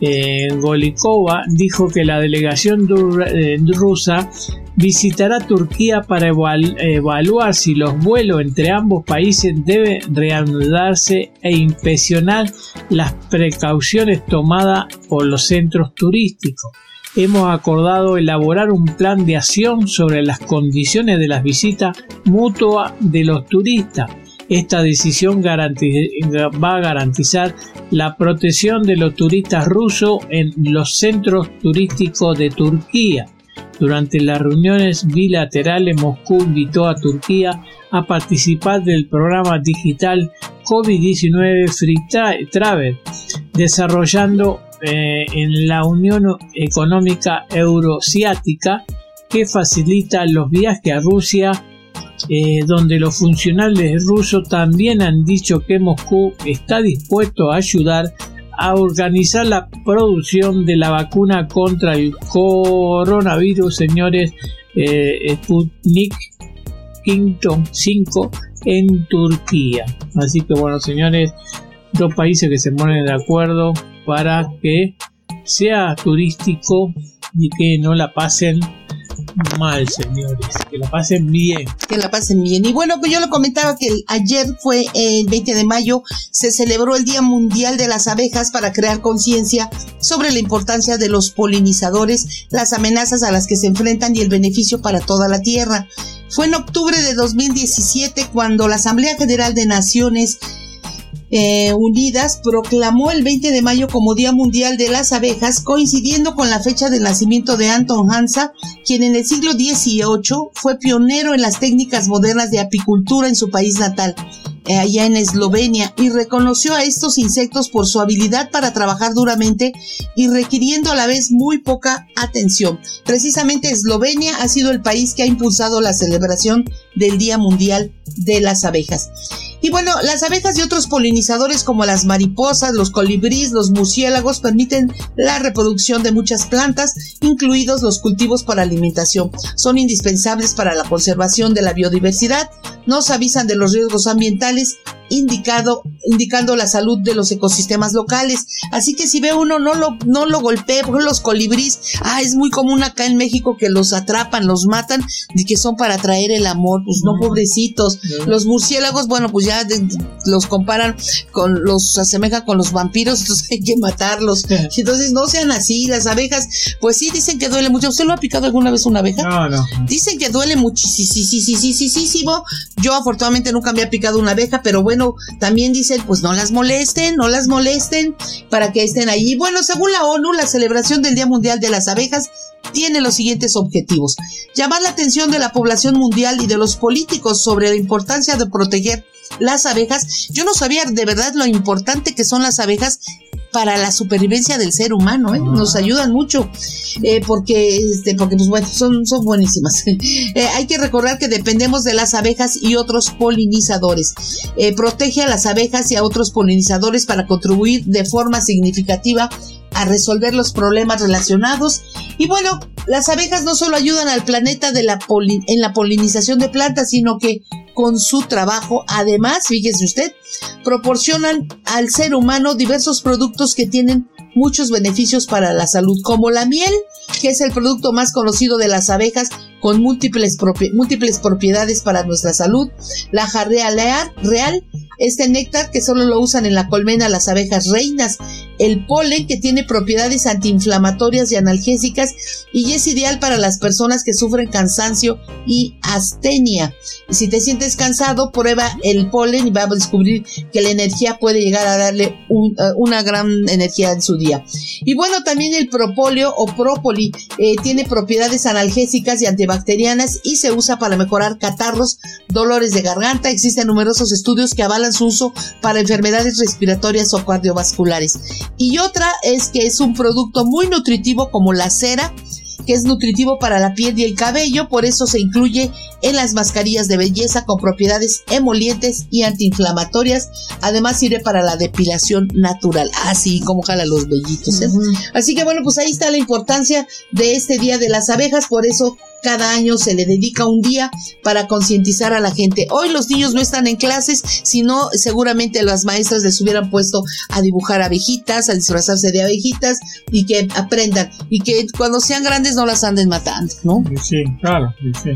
Speaker 2: Eh, Golikova dijo que la delegación eh, rusa visitará Turquía para evaluar si los vuelos entre ambos países deben reanudarse e inspeccionar las precauciones tomadas por los centros turísticos. Hemos acordado elaborar un plan de acción sobre las condiciones de las visitas mutuas de los turistas. Esta decisión va a garantizar la protección de los turistas rusos en los centros turísticos de Turquía. Durante las reuniones bilaterales, Moscú invitó a Turquía a participar del programa digital COVID-19 Free Travel, desarrollando eh, en la Unión Económica Eurasiática que facilita los viajes a Rusia, eh, donde los funcionarios rusos también han dicho que Moscú está dispuesto a ayudar a organizar la producción de la vacuna contra el coronavirus, señores, eh, Sputnik 5 en Turquía. Así que bueno, señores, dos países que se ponen de acuerdo para que sea turístico y que no la pasen mal, señores. Que la pasen bien.
Speaker 1: Que la pasen bien. Y bueno, pues yo le comentaba que ayer fue el 20 de mayo, se celebró el Día Mundial de las Abejas para crear conciencia sobre la importancia de los polinizadores, las amenazas a las que se enfrentan y el beneficio para toda la Tierra. Fue en octubre de 2017 cuando la Asamblea General de Naciones eh, Unidas proclamó el 20 de mayo como Día Mundial de las Abejas, coincidiendo con la fecha del nacimiento de Anton Hansa, quien en el siglo XVIII fue pionero en las técnicas modernas de apicultura en su país natal. Allá en Eslovenia y reconoció a estos insectos por su habilidad para trabajar duramente y requiriendo a la vez muy poca atención. Precisamente Eslovenia ha sido el país que ha impulsado la celebración del Día Mundial de las Abejas. Y bueno, las abejas y otros polinizadores como las mariposas, los colibríes, los murciélagos permiten la reproducción de muchas plantas, incluidos los cultivos para alimentación. Son indispensables para la conservación de la biodiversidad, nos avisan de los riesgos ambientales indicado, indicando la salud de los ecosistemas locales. Así que si ve uno, no lo, no lo golpee, por los colibríes, ah, es muy común acá en México que los atrapan, los matan, y que son para traer el amor, pues no, pobrecitos. Los murciélagos, bueno, pues ya los comparan con, los asemeja con los vampiros, entonces hay que matarlos. Entonces no sean así, las abejas, pues sí dicen que duele mucho. ¿Usted lo ha picado alguna vez una abeja?
Speaker 2: No, no.
Speaker 1: Dicen que duele muchísimo. Yo afortunadamente nunca me ha picado una abeja, pero bueno, también dicen, pues no las molesten, no las molesten para que estén ahí. Bueno, según la ONU, la celebración del Día Mundial de las Abejas tiene los siguientes objetivos. Llamar la atención de la población mundial y de los políticos sobre la importancia de proteger las abejas. Yo no sabía de verdad lo importante que son las abejas para la supervivencia del ser humano, ¿eh? nos ayudan mucho, eh, porque, este, porque pues bueno, son, son buenísimas. Eh, hay que recordar que dependemos de las abejas y otros polinizadores. protege a las abejas y a otros polinizadores para contribuir de forma significativa a resolver los problemas relacionados. Y bueno, las abejas no solo ayudan al planeta en la polinización de plantas, sino que con su trabajo, además, fíjese usted, proporcionan al ser humano diversos productos que tienen muchos beneficios para la salud, como la miel, que es el producto más conocido de las abejas con múltiples, múltiples propiedades para nuestra salud, la jarrea real, este néctar que solo lo usan en la colmena las abejas reinas, el polen que tiene propiedades antiinflamatorias y analgésicas y es ideal para las personas que sufren cansancio y astenia. Si te sientes cansado, prueba el polen y vas a descubrir que la energía puede llegar a darle eh, una gran energía en su día. Y bueno, también el propóleo o própoli eh, tiene propiedades analgésicas y antibacterianas y se usa para mejorar catarros, dolores de garganta. Existen numerosos estudios que avalan su uso para enfermedades respiratorias o cardiovasculares. Y otra es que es un producto muy nutritivo como la cera, que es nutritivo para la piel y el cabello, por eso se incluye en las mascarillas de belleza con propiedades emolientes y antiinflamatorias. Además sirve para la depilación natural, así como jala los vellitos. ¿eh? Así que bueno, pues ahí está la importancia de este Día de las Abejas, por eso cada año se le dedica un día para concientizar a la gente. Hoy los niños no están en clases, sino seguramente las maestras les hubieran puesto a dibujar abejitas, a disfrazarse de abejitas y que aprendan y que cuando sean grandes no las anden matando, ¿no?
Speaker 2: Sí, claro, sí.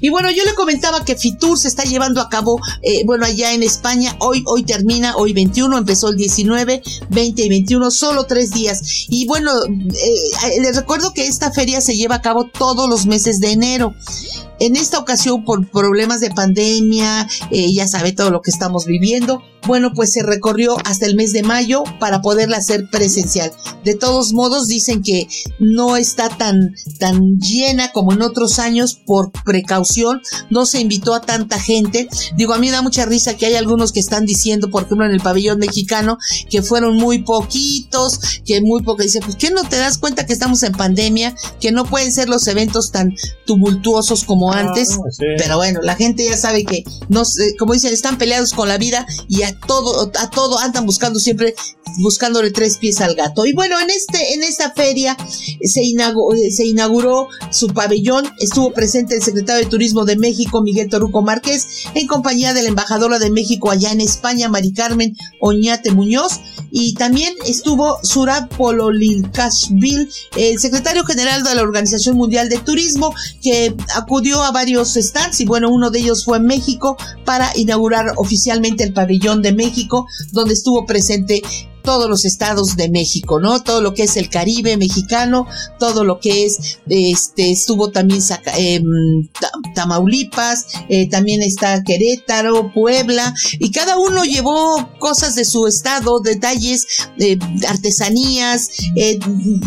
Speaker 1: Y bueno, yo le comentaba que Fitur se está llevando a cabo, eh, bueno, allá en España, hoy, hoy termina, hoy 21, empezó el 19, 20 y 21, solo tres días. Y bueno, eh, les recuerdo que esta feria se lleva a cabo todos los meses de enero. En esta ocasión, por problemas de pandemia, eh, ya sabe todo lo que estamos viviendo, bueno, pues se recorrió hasta el mes de mayo para poderla hacer presencial. De todos modos, dicen que no está tan, tan llena como en otros años por precaución. No se invitó a tanta gente. Digo, a mí da mucha risa que hay algunos que están diciendo, por ejemplo, en el pabellón mexicano, que fueron muy poquitos, que muy poco. Dice, pues, ¿qué no te das cuenta que estamos en pandemia? Que no pueden ser los eventos tan tumultuosos como como antes, pero bueno, la gente ya sabe que no como dicen, están peleados con la vida y a todo a todo andan buscando siempre buscándole tres pies al gato. Y bueno, en este en esta feria se inauguró, se inauguró su pabellón, estuvo presente el secretario de Turismo de México, Miguel Toruco Márquez, en compañía de la embajadora de México allá en España, Mari Carmen Oñate Muñoz, y también estuvo Surab Pololinkashvili, el secretario general de la Organización Mundial de Turismo, que acudió a varios stands y bueno, uno de ellos fue en México para inaugurar oficialmente el pabellón de México, donde estuvo presente todos los estados de México, ¿no? Todo lo que es el Caribe mexicano, todo lo que es, este, estuvo también eh, Tamaulipas, eh, también está Querétaro, Puebla, y cada uno llevó cosas de su estado, detalles, eh, artesanías, eh,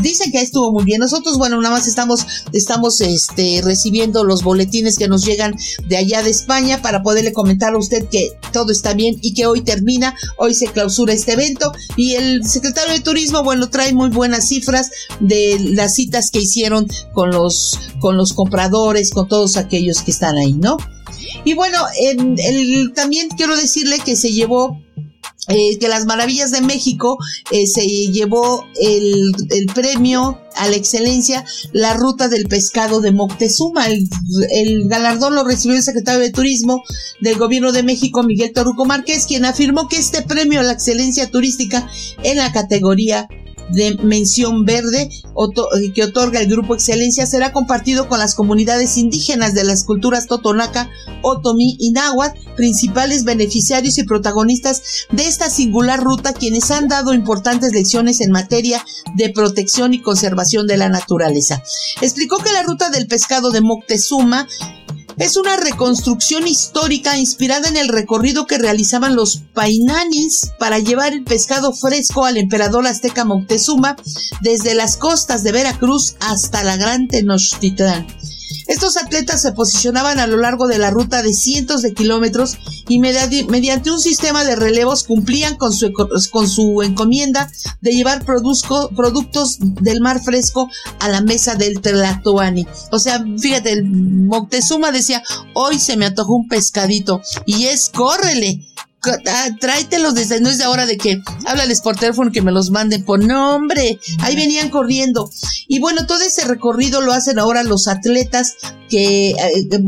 Speaker 1: dicen que estuvo muy bien. Nosotros, bueno, nada más estamos, estamos, este, recibiendo los boletines que nos llegan de allá de España para poderle comentar a usted que todo está bien y que hoy termina, hoy se clausura este evento y el secretario de Turismo, bueno, trae muy buenas cifras de las citas que hicieron con los, con los compradores, con todos aquellos que están ahí, ¿no? Y bueno, también quiero decirle que se llevó eh, que las maravillas de México eh, se llevó el, premio a la excelencia la ruta del pescado de Moctezuma. El, galardón lo recibió el secretario de Turismo del Gobierno de México, Miguel Torruco Márquez, quien afirmó que este premio a la excelencia turística en la categoría de mención verde eh, que otorga el Grupo Excelencia será compartido con las comunidades indígenas de las culturas Totonaca, Otomí y Náhuatl, principales beneficiarios y protagonistas de esta singular ruta, quienes han dado importantes lecciones en materia de protección y conservación de la naturaleza. Explicó que la ruta del pescado de Moctezuma es una reconstrucción histórica inspirada en el recorrido que realizaban los painanis para llevar el pescado fresco al emperador azteca Moctezuma desde las costas de Veracruz hasta la Gran Tenochtitlán. Estos atletas se posicionaban a lo largo de la ruta de cientos de kilómetros y mediante un sistema de relevos cumplían con su, con su encomienda de llevar productos del mar fresco a la mesa del Tlatoani. O sea, fíjate, el Moctezuma decía, hoy se me antojó un pescadito y es córrele ah, desde no es de ahora de que háblales por teléfono que me los manden por nombre. Ahí venían corriendo. Y bueno, todo ese recorrido lo hacen ahora los atletas que eh,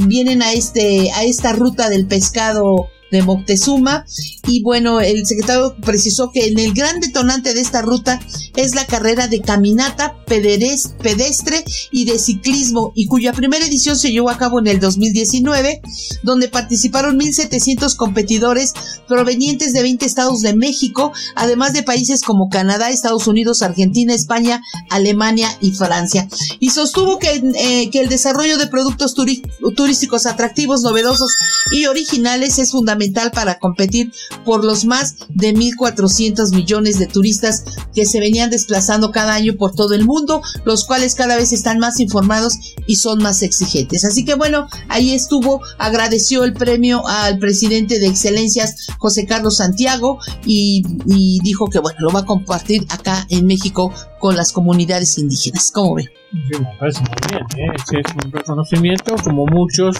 Speaker 1: vienen a este a esta ruta del pescado de Moctezuma. Y bueno, el secretario precisó que en el gran detonante de esta ruta es la carrera de caminata pedestre y de ciclismo, y cuya primera edición se llevó a cabo en el 2019, donde participaron 1.700 competidores provenientes de 20 estados de México, además de países como Canadá, Estados Unidos, Argentina, España, Alemania y Francia. Y sostuvo que, eh, que el desarrollo de productos turísticos atractivos, novedosos y originales es fundamental para competir por los más de 1.400 millones de turistas que se venían desplazando cada año por todo el mundo, los cuales cada vez están más informados y son más exigentes. Así que bueno, ahí estuvo, agradeció el premio al presidente de excelencias José Carlos Santiago y, dijo que bueno, lo va a compartir acá en México con las comunidades indígenas. ¿Cómo ve?
Speaker 2: Sí, me parece muy bien. ¿eh? es un reconocimiento como muchos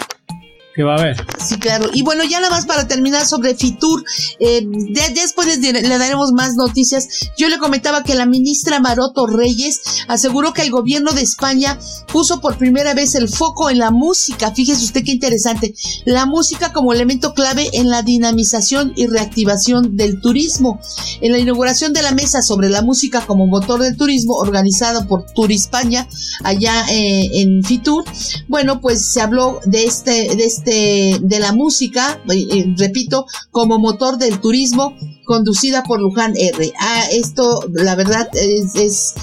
Speaker 2: que va a haber.
Speaker 1: Sí, claro. Y bueno, ya nada más para terminar sobre Fitur, eh, después le, daremos más noticias. Yo le comentaba que la ministra Maroto Reyes aseguró que el gobierno de España puso por primera vez el foco en la música. Fíjese usted qué interesante. La música como elemento clave en la dinamización y reactivación del turismo. En la inauguración de la mesa sobre la música como motor del turismo, organizado por Turispaña, allá eh, en Fitur, bueno, pues se habló de este, de este este, de la música, eh, eh, repito, como motor del turismo, conducida por Luján R. Ah, esto, la verdad, es, es,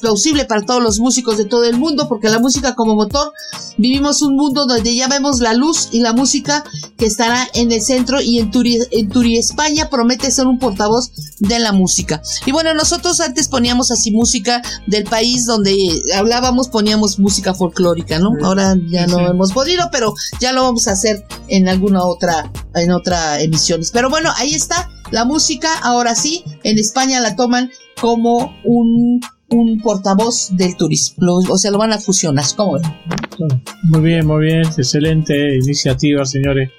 Speaker 1: plausible para todos los músicos de todo el mundo, porque la música como motor, vivimos un mundo donde ya vemos la luz y la música que estará en el centro y en Turi, en Turi España promete ser un portavoz de la música. Y bueno, nosotros antes poníamos así música del país donde hablábamos, poníamos música folclórica, ¿no? Ahora ya no hemos podido, pero ya lo vamos a hacer en alguna otra, en otra emisión. Pero bueno, ahí está la música, ahora sí, en España la toman como un, un portavoz del turismo, o sea, lo van a fusionar, ¿cómo ven?
Speaker 2: Muy bien, muy bien, excelente iniciativa, señores.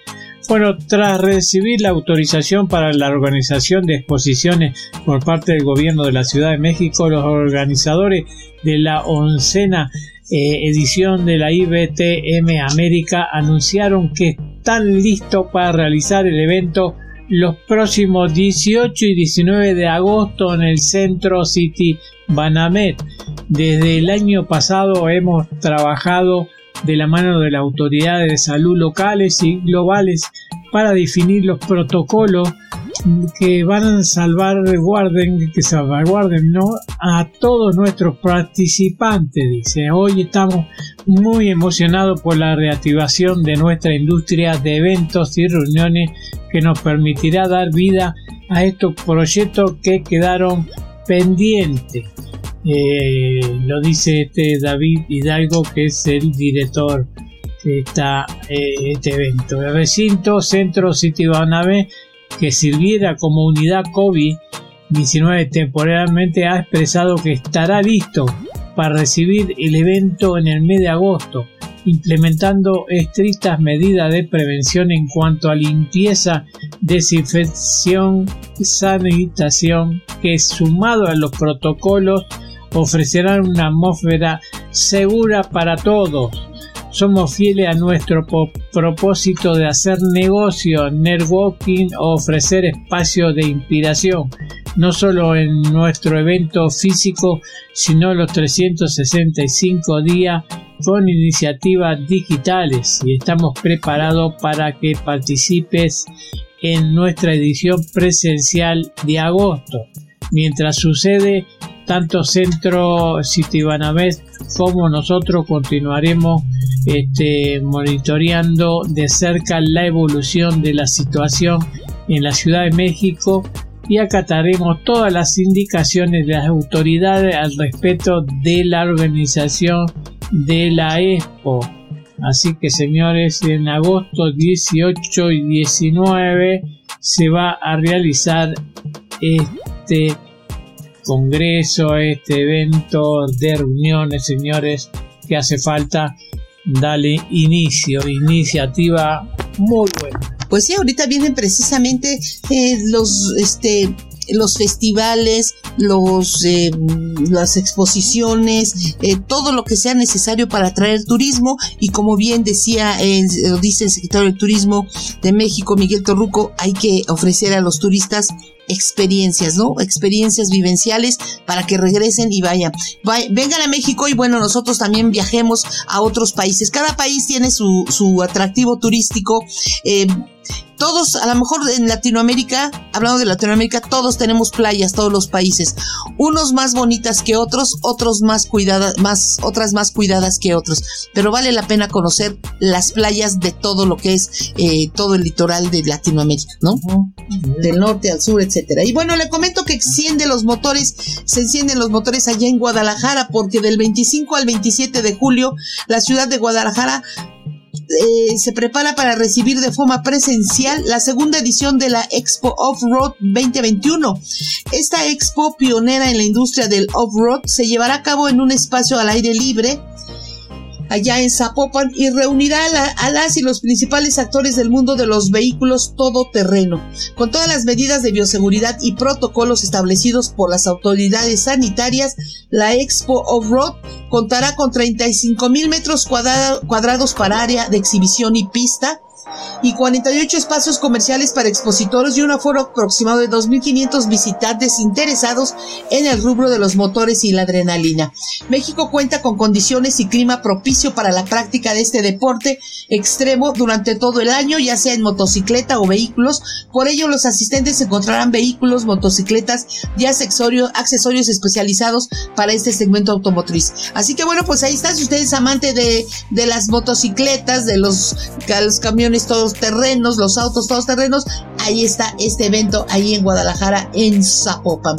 Speaker 2: Bueno, tras recibir la autorización para la organización de exposiciones por parte del gobierno de la Ciudad de México, los organizadores de la oncena eh, edición de la IBTM América anunciaron que están listos para realizar el evento los próximos 18 y 19 de agosto en el Centro City Banamet. Desde el año pasado hemos trabajado de la mano de las autoridades de salud locales y globales para definir los protocolos que van a salvaguarden, que salvaguarden ¿no? a todos nuestros participantes, dice. Hoy estamos muy emocionados por la reactivación de nuestra industria de eventos y reuniones que nos permitirá dar vida a estos proyectos que quedaron pendientes. Eh, lo dice este David Hidalgo, que es el director de eh, este evento. El recinto Centro City Banabe, que sirviera como unidad COVID-19 temporalmente, ha expresado que estará listo para recibir el evento en el mes de agosto, implementando estrictas medidas de prevención en cuanto a limpieza, desinfección, sanitación, que sumado a los protocolos ofrecerán una atmósfera segura para todos. Somos fieles a nuestro propósito de hacer negocio, networking o ofrecer espacio de inspiración, no solo en nuestro evento físico, sino los 365 días con iniciativas digitales y estamos preparados para que participes en nuestra edición presencial de agosto. Mientras sucede tanto Centro Citibanabés como nosotros continuaremos este, monitoreando de cerca la evolución de la situación en la Ciudad de México y acataremos todas las indicaciones de las autoridades al respecto de la organización de la Expo. Así que señores, en agosto 18 y 19 se va a realizar este congreso, este evento de reuniones, señores, que hace falta darle inicio, iniciativa muy buena.
Speaker 1: Pues sí, ahorita vienen precisamente eh, los, este, los festivales, los, eh, las exposiciones, eh, todo lo que sea necesario para atraer turismo y como bien decía, dice el secretario de Turismo de México, Miguel Torruco, hay que ofrecer a los turistas experiencias, ¿no? Experiencias vivenciales para que regresen y vayan. vengan a México y bueno, nosotros también viajemos a otros países. Cada país tiene su, su atractivo turístico. Eh, todos, a lo mejor en Latinoamérica, hablando de Latinoamérica, todos tenemos playas, todos los países. Unos más bonitas que otros, otros más cuidadas, más, otras más cuidadas que otros. Pero vale la pena conocer las playas de todo lo que es eh, todo el litoral de Latinoamérica, ¿no? Del norte al sur, etcétera. Y bueno, le comento que enciende los motores, se encienden los motores allá en Guadalajara, porque del 25 al 27 de julio, la ciudad de Guadalajara eh, se prepara para recibir de forma presencial la segunda edición de la Expo Off-Road 2021. Esta expo pionera en la industria del off-road se llevará a cabo en un espacio al aire libre allá en Zapopan y reunirá a, las y los principales actores del mundo de los vehículos todoterreno, con todas las medidas de bioseguridad y protocolos establecidos por las autoridades sanitarias. La Expo Off-Road contará con 35 mil metros cuadrados para área de exhibición y pista, y 48 espacios comerciales para expositores y un aforo aproximado de 2.500 visitantes interesados en el rubro de los motores y la adrenalina. México cuenta con condiciones y clima propicio para la práctica de este deporte extremo durante todo el año, ya sea en motocicleta o vehículos. Por ello, los asistentes encontrarán vehículos, motocicletas y accesorios, accesorios especializados para este segmento automotriz. Así que bueno, pues ahí está. Si usted es amante de, las motocicletas, de de los camiones todos terrenos, los autos todos terrenos, ahí está este evento, ahí en Guadalajara, en Zapopan.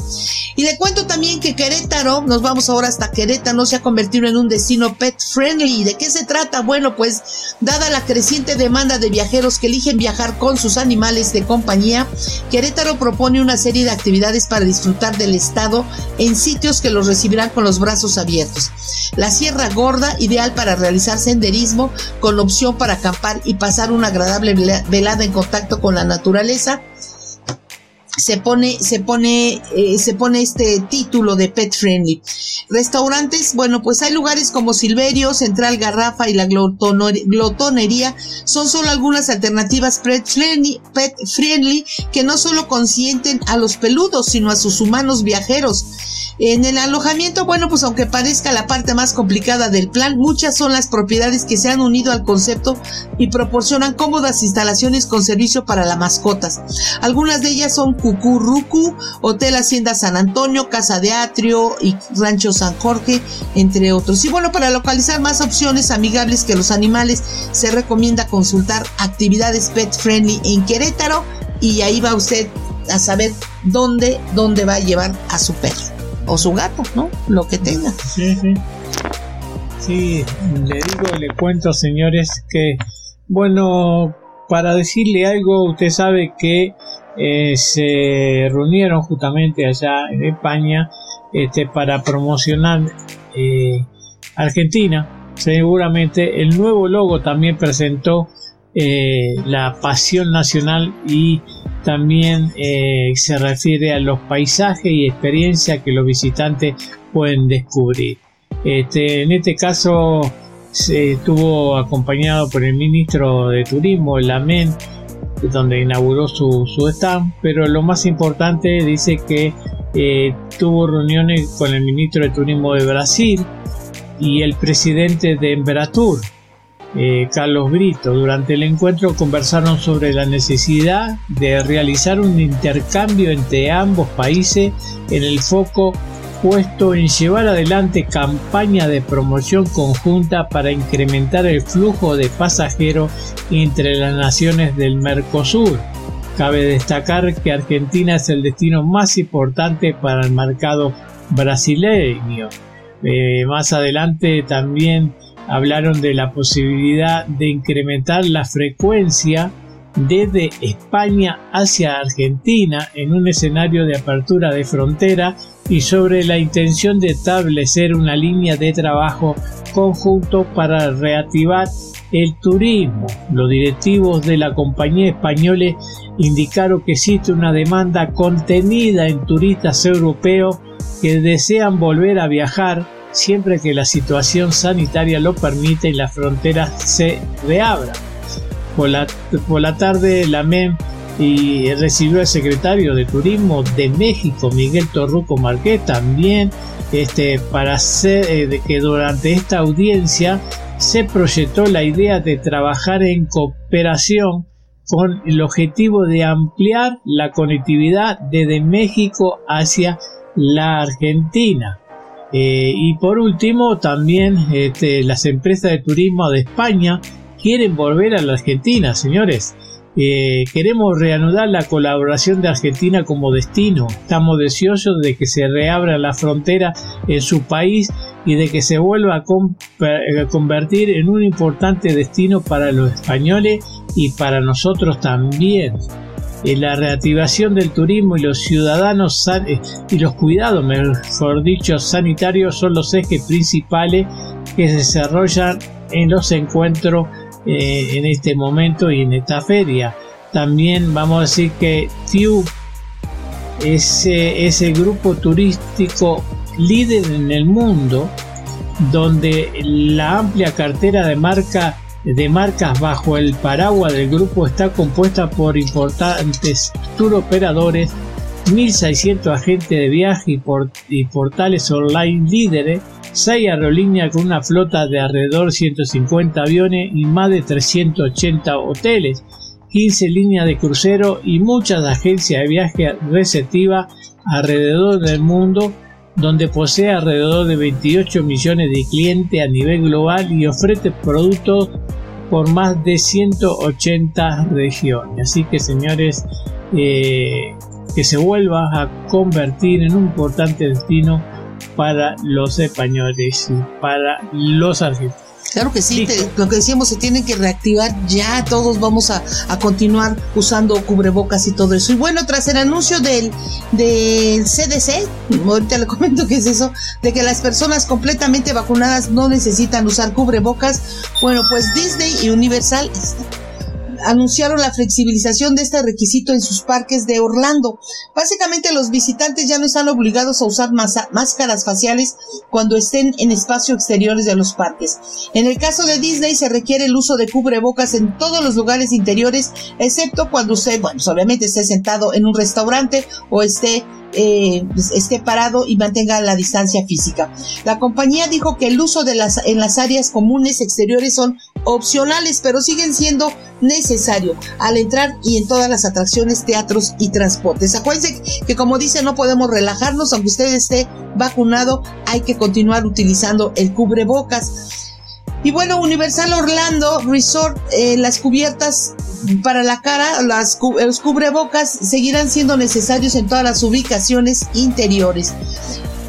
Speaker 1: Y le cuento también que Querétaro, nos vamos ahora hasta Querétaro, se ha convertido en un destino pet friendly. ¿De qué se trata? Bueno, pues dada la creciente demanda de viajeros que eligen viajar con sus animales de compañía, Querétaro propone una serie de actividades para disfrutar del estado en sitios que los recibirán con los brazos abiertos. La Sierra Gorda, ideal para realizar senderismo, con opción para acampar y pasar una agradable velada en contacto con la naturaleza se pone, se pone, eh, se pone este título de pet friendly. Restaurantes, bueno, pues hay lugares como Silverio, Central Garrafa y la Glotonería son solo algunas alternativas pet friendly, pet friendly que no solo consienten a los peludos, sino a sus humanos viajeros. En el alojamiento, bueno, pues aunque parezca la parte más complicada del plan, muchas son las propiedades que se han unido al concepto y proporcionan cómodas instalaciones con servicio para las mascotas. Algunas de ellas son Cucurrucu, Hotel Hacienda San Antonio, Casa de Atrio y Rancho San Jorge, entre otros. Y bueno, para localizar más opciones amigables que los animales, se recomienda consultar actividades pet friendly en Querétaro y ahí va usted a saber dónde, dónde va a llevar a su perro o su gato, ¿no? Lo que tenga.
Speaker 2: Sí, sí. Sí, le digo, le cuento, señores, que, bueno, para decirle algo, usted sabe que eh, se reunieron justamente allá en España este, para promocionar eh, Argentina. Seguramente el nuevo logo también presentó eh, la pasión nacional y también se refiere a los paisajes y experiencias que los visitantes pueden descubrir. Este, en este caso se estuvo acompañado por el ministro de Turismo, el AMEN, donde inauguró su, su stand, pero lo más importante dice que eh, tuvo reuniones con el ministro de Turismo de Brasil y el presidente de Embratur, eh, Carlos Brito. Durante el encuentro conversaron sobre la necesidad de realizar un intercambio entre ambos países en el foco puesto en llevar adelante campaña de promoción conjunta para incrementar el flujo de pasajeros entre las naciones del Mercosur. Cabe destacar que Argentina es el destino más importante para el mercado brasileño. Eh, más adelante también hablaron de la posibilidad de incrementar la frecuencia desde España hacia Argentina en un escenario de apertura de frontera y sobre la intención de establecer una línea de trabajo conjunto para reactivar el turismo. Los directivos de la compañía española indicaron que existe una demanda contenida en turistas europeos que desean volver a viajar siempre que la situación sanitaria lo permite y las fronteras se reabran. Por la, por la tarde, la MEM y recibió al secretario de Turismo de México, Miguel Torruco Marqués, también este, para hacer eh, que durante esta audiencia se proyectó la idea de trabajar en cooperación con el objetivo de ampliar la conectividad desde México hacia la Argentina. Eh, y por último, también este, las empresas de turismo de España quieren volver a la Argentina, señores. Eh, queremos reanudar la colaboración de Argentina como destino. Estamos deseosos de que se reabra la frontera en su país y de que se vuelva a eh, convertir en un importante destino para los españoles y para nosotros también la reactivación del turismo y los ciudadanos eh, y los cuidados, mejor dicho, sanitarios son los ejes principales que se desarrollan en los encuentros eh, en este momento y en esta feria. También vamos a decir que TIU es, es el grupo turístico líder en el mundo donde la amplia cartera de marca de marcas bajo el paraguas del grupo está compuesta por importantes tour operadores, 1.600 agentes de viaje y, portales online líderes, 6 aerolíneas con una flota de alrededor 150 aviones y más de 380 hoteles, 15 líneas de crucero y muchas agencias de viaje receptivas alrededor del mundo donde posee alrededor de 28 millones de clientes a nivel global y ofrece productos por más de 180 regiones. Así que señores, eh, que se vuelva a convertir en un importante destino para los españoles y para los argentinos.
Speaker 1: Claro que sí, lo que decíamos, se tiene que reactivar ya, todos vamos a, continuar usando cubrebocas y todo eso. Y bueno, tras el anuncio del, del CDC, ahorita le comento qué es eso, de que las personas completamente vacunadas no necesitan usar cubrebocas, bueno, pues Disney y Universal anunciaron la flexibilización de este requisito en sus parques de Orlando. Básicamente los visitantes ya no están obligados a usar máscaras faciales cuando estén en espacios exteriores de los parques. En el caso de Disney se requiere el uso de cubrebocas en todos los lugares interiores, excepto cuando usted, bueno, pues, obviamente esté sentado en un restaurante o esté eh, pues, esté parado y mantenga la distancia física. La compañía dijo que el uso de las en las áreas comunes exteriores son opcionales, pero siguen siendo necesario al entrar y en todas las atracciones, teatros y transportes. Acuérdense que como dice, no podemos relajarnos, aunque usted esté vacunado, hay que continuar utilizando el cubrebocas. Y bueno, Universal Orlando Resort, eh, las cubiertas para la cara, las, los cubrebocas seguirán siendo necesarios en todas las ubicaciones interiores.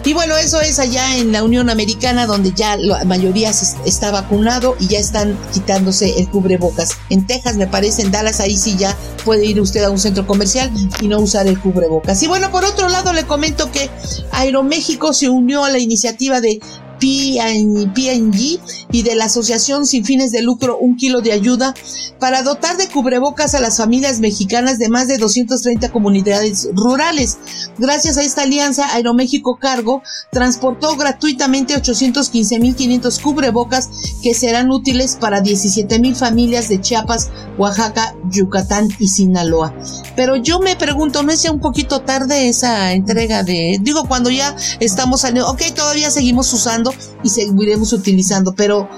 Speaker 1: Y bueno, eso es allá en la Unión Americana donde ya la mayoría está vacunado y ya están quitándose el cubrebocas. En Texas, me parece, en Dallas, ahí sí ya puede ir usted a un centro comercial y no usar el cubrebocas. Y bueno, por otro lado le comento que Aeroméxico se unió a la iniciativa de PNG y de la Asociación Sin Fines de Lucro Un Kilo de Ayuda para dotar de cubrebocas a las familias mexicanas de más de 230 comunidades rurales. Gracias a esta alianza, Aeroméxico Cargo transportó gratuitamente 815.500 cubrebocas que serán útiles para 17.000 familias de Chiapas, Oaxaca, Yucatán y Sinaloa. Pero yo me pregunto, ¿no es ya un poquito tarde esa entrega de, digo, cuando ya estamos ok, todavía seguimos usando y seguiremos utilizando, pero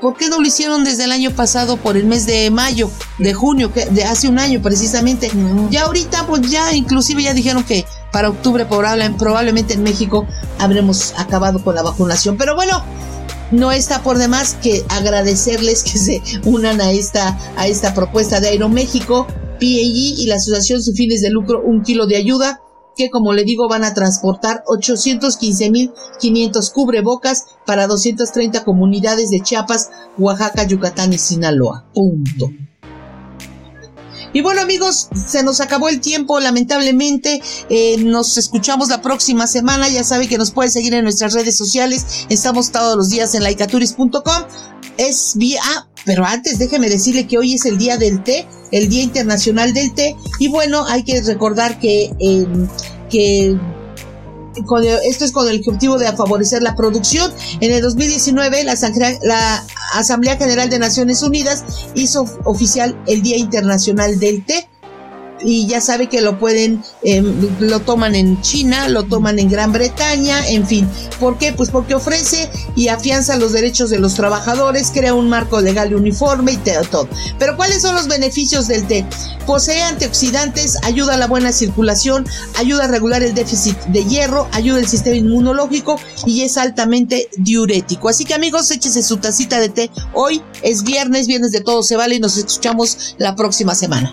Speaker 1: ¿por qué no lo hicieron desde el año pasado por el mes de mayo, de junio, que de hace un año precisamente? Ya ahorita, pues ya inclusive ya dijeron que para octubre probablemente en México habremos acabado con la vacunación. Pero bueno, no está por demás que agradecerles que se unan a esta, a esta propuesta de Aeroméxico, PAG y la Asociación Sin Fines de Lucro Un Kilo de Ayuda que como le digo van a transportar 815.500 cubrebocas para 230 comunidades de Chiapas, Oaxaca, Yucatán y Sinaloa. Punto. Y bueno amigos, se nos acabó el tiempo, lamentablemente. Eh, nos escuchamos la próxima semana. Ya sabe que nos puede seguir en nuestras redes sociales. Estamos todos los días en laicaturis.com. Es vía... Ah, pero antes déjeme decirle que hoy es el día del té, el Día Internacional del Té. Y bueno, hay que recordar que, em, que esto es con el objetivo de favorecer la producción. En el 2019, la, la, Asamblea General de Naciones Unidas hizo oficial el Día Internacional del Té y ya sabe que lo pueden, em, lo toman en China, lo toman en Gran Bretaña, en fin. ¿Por qué? Pues porque ofrece y afianza los derechos de los trabajadores, crea un marco legal y uniforme y todo. Pero ¿cuáles son los beneficios del té? Posee antioxidantes, ayuda a la buena circulación, ayuda a regular el déficit de hierro, ayuda al sistema inmunológico y es altamente diurético. Así que amigos, échese su tacita de té. Hoy es viernes, viernes de todo se vale y nos escuchamos la próxima semana.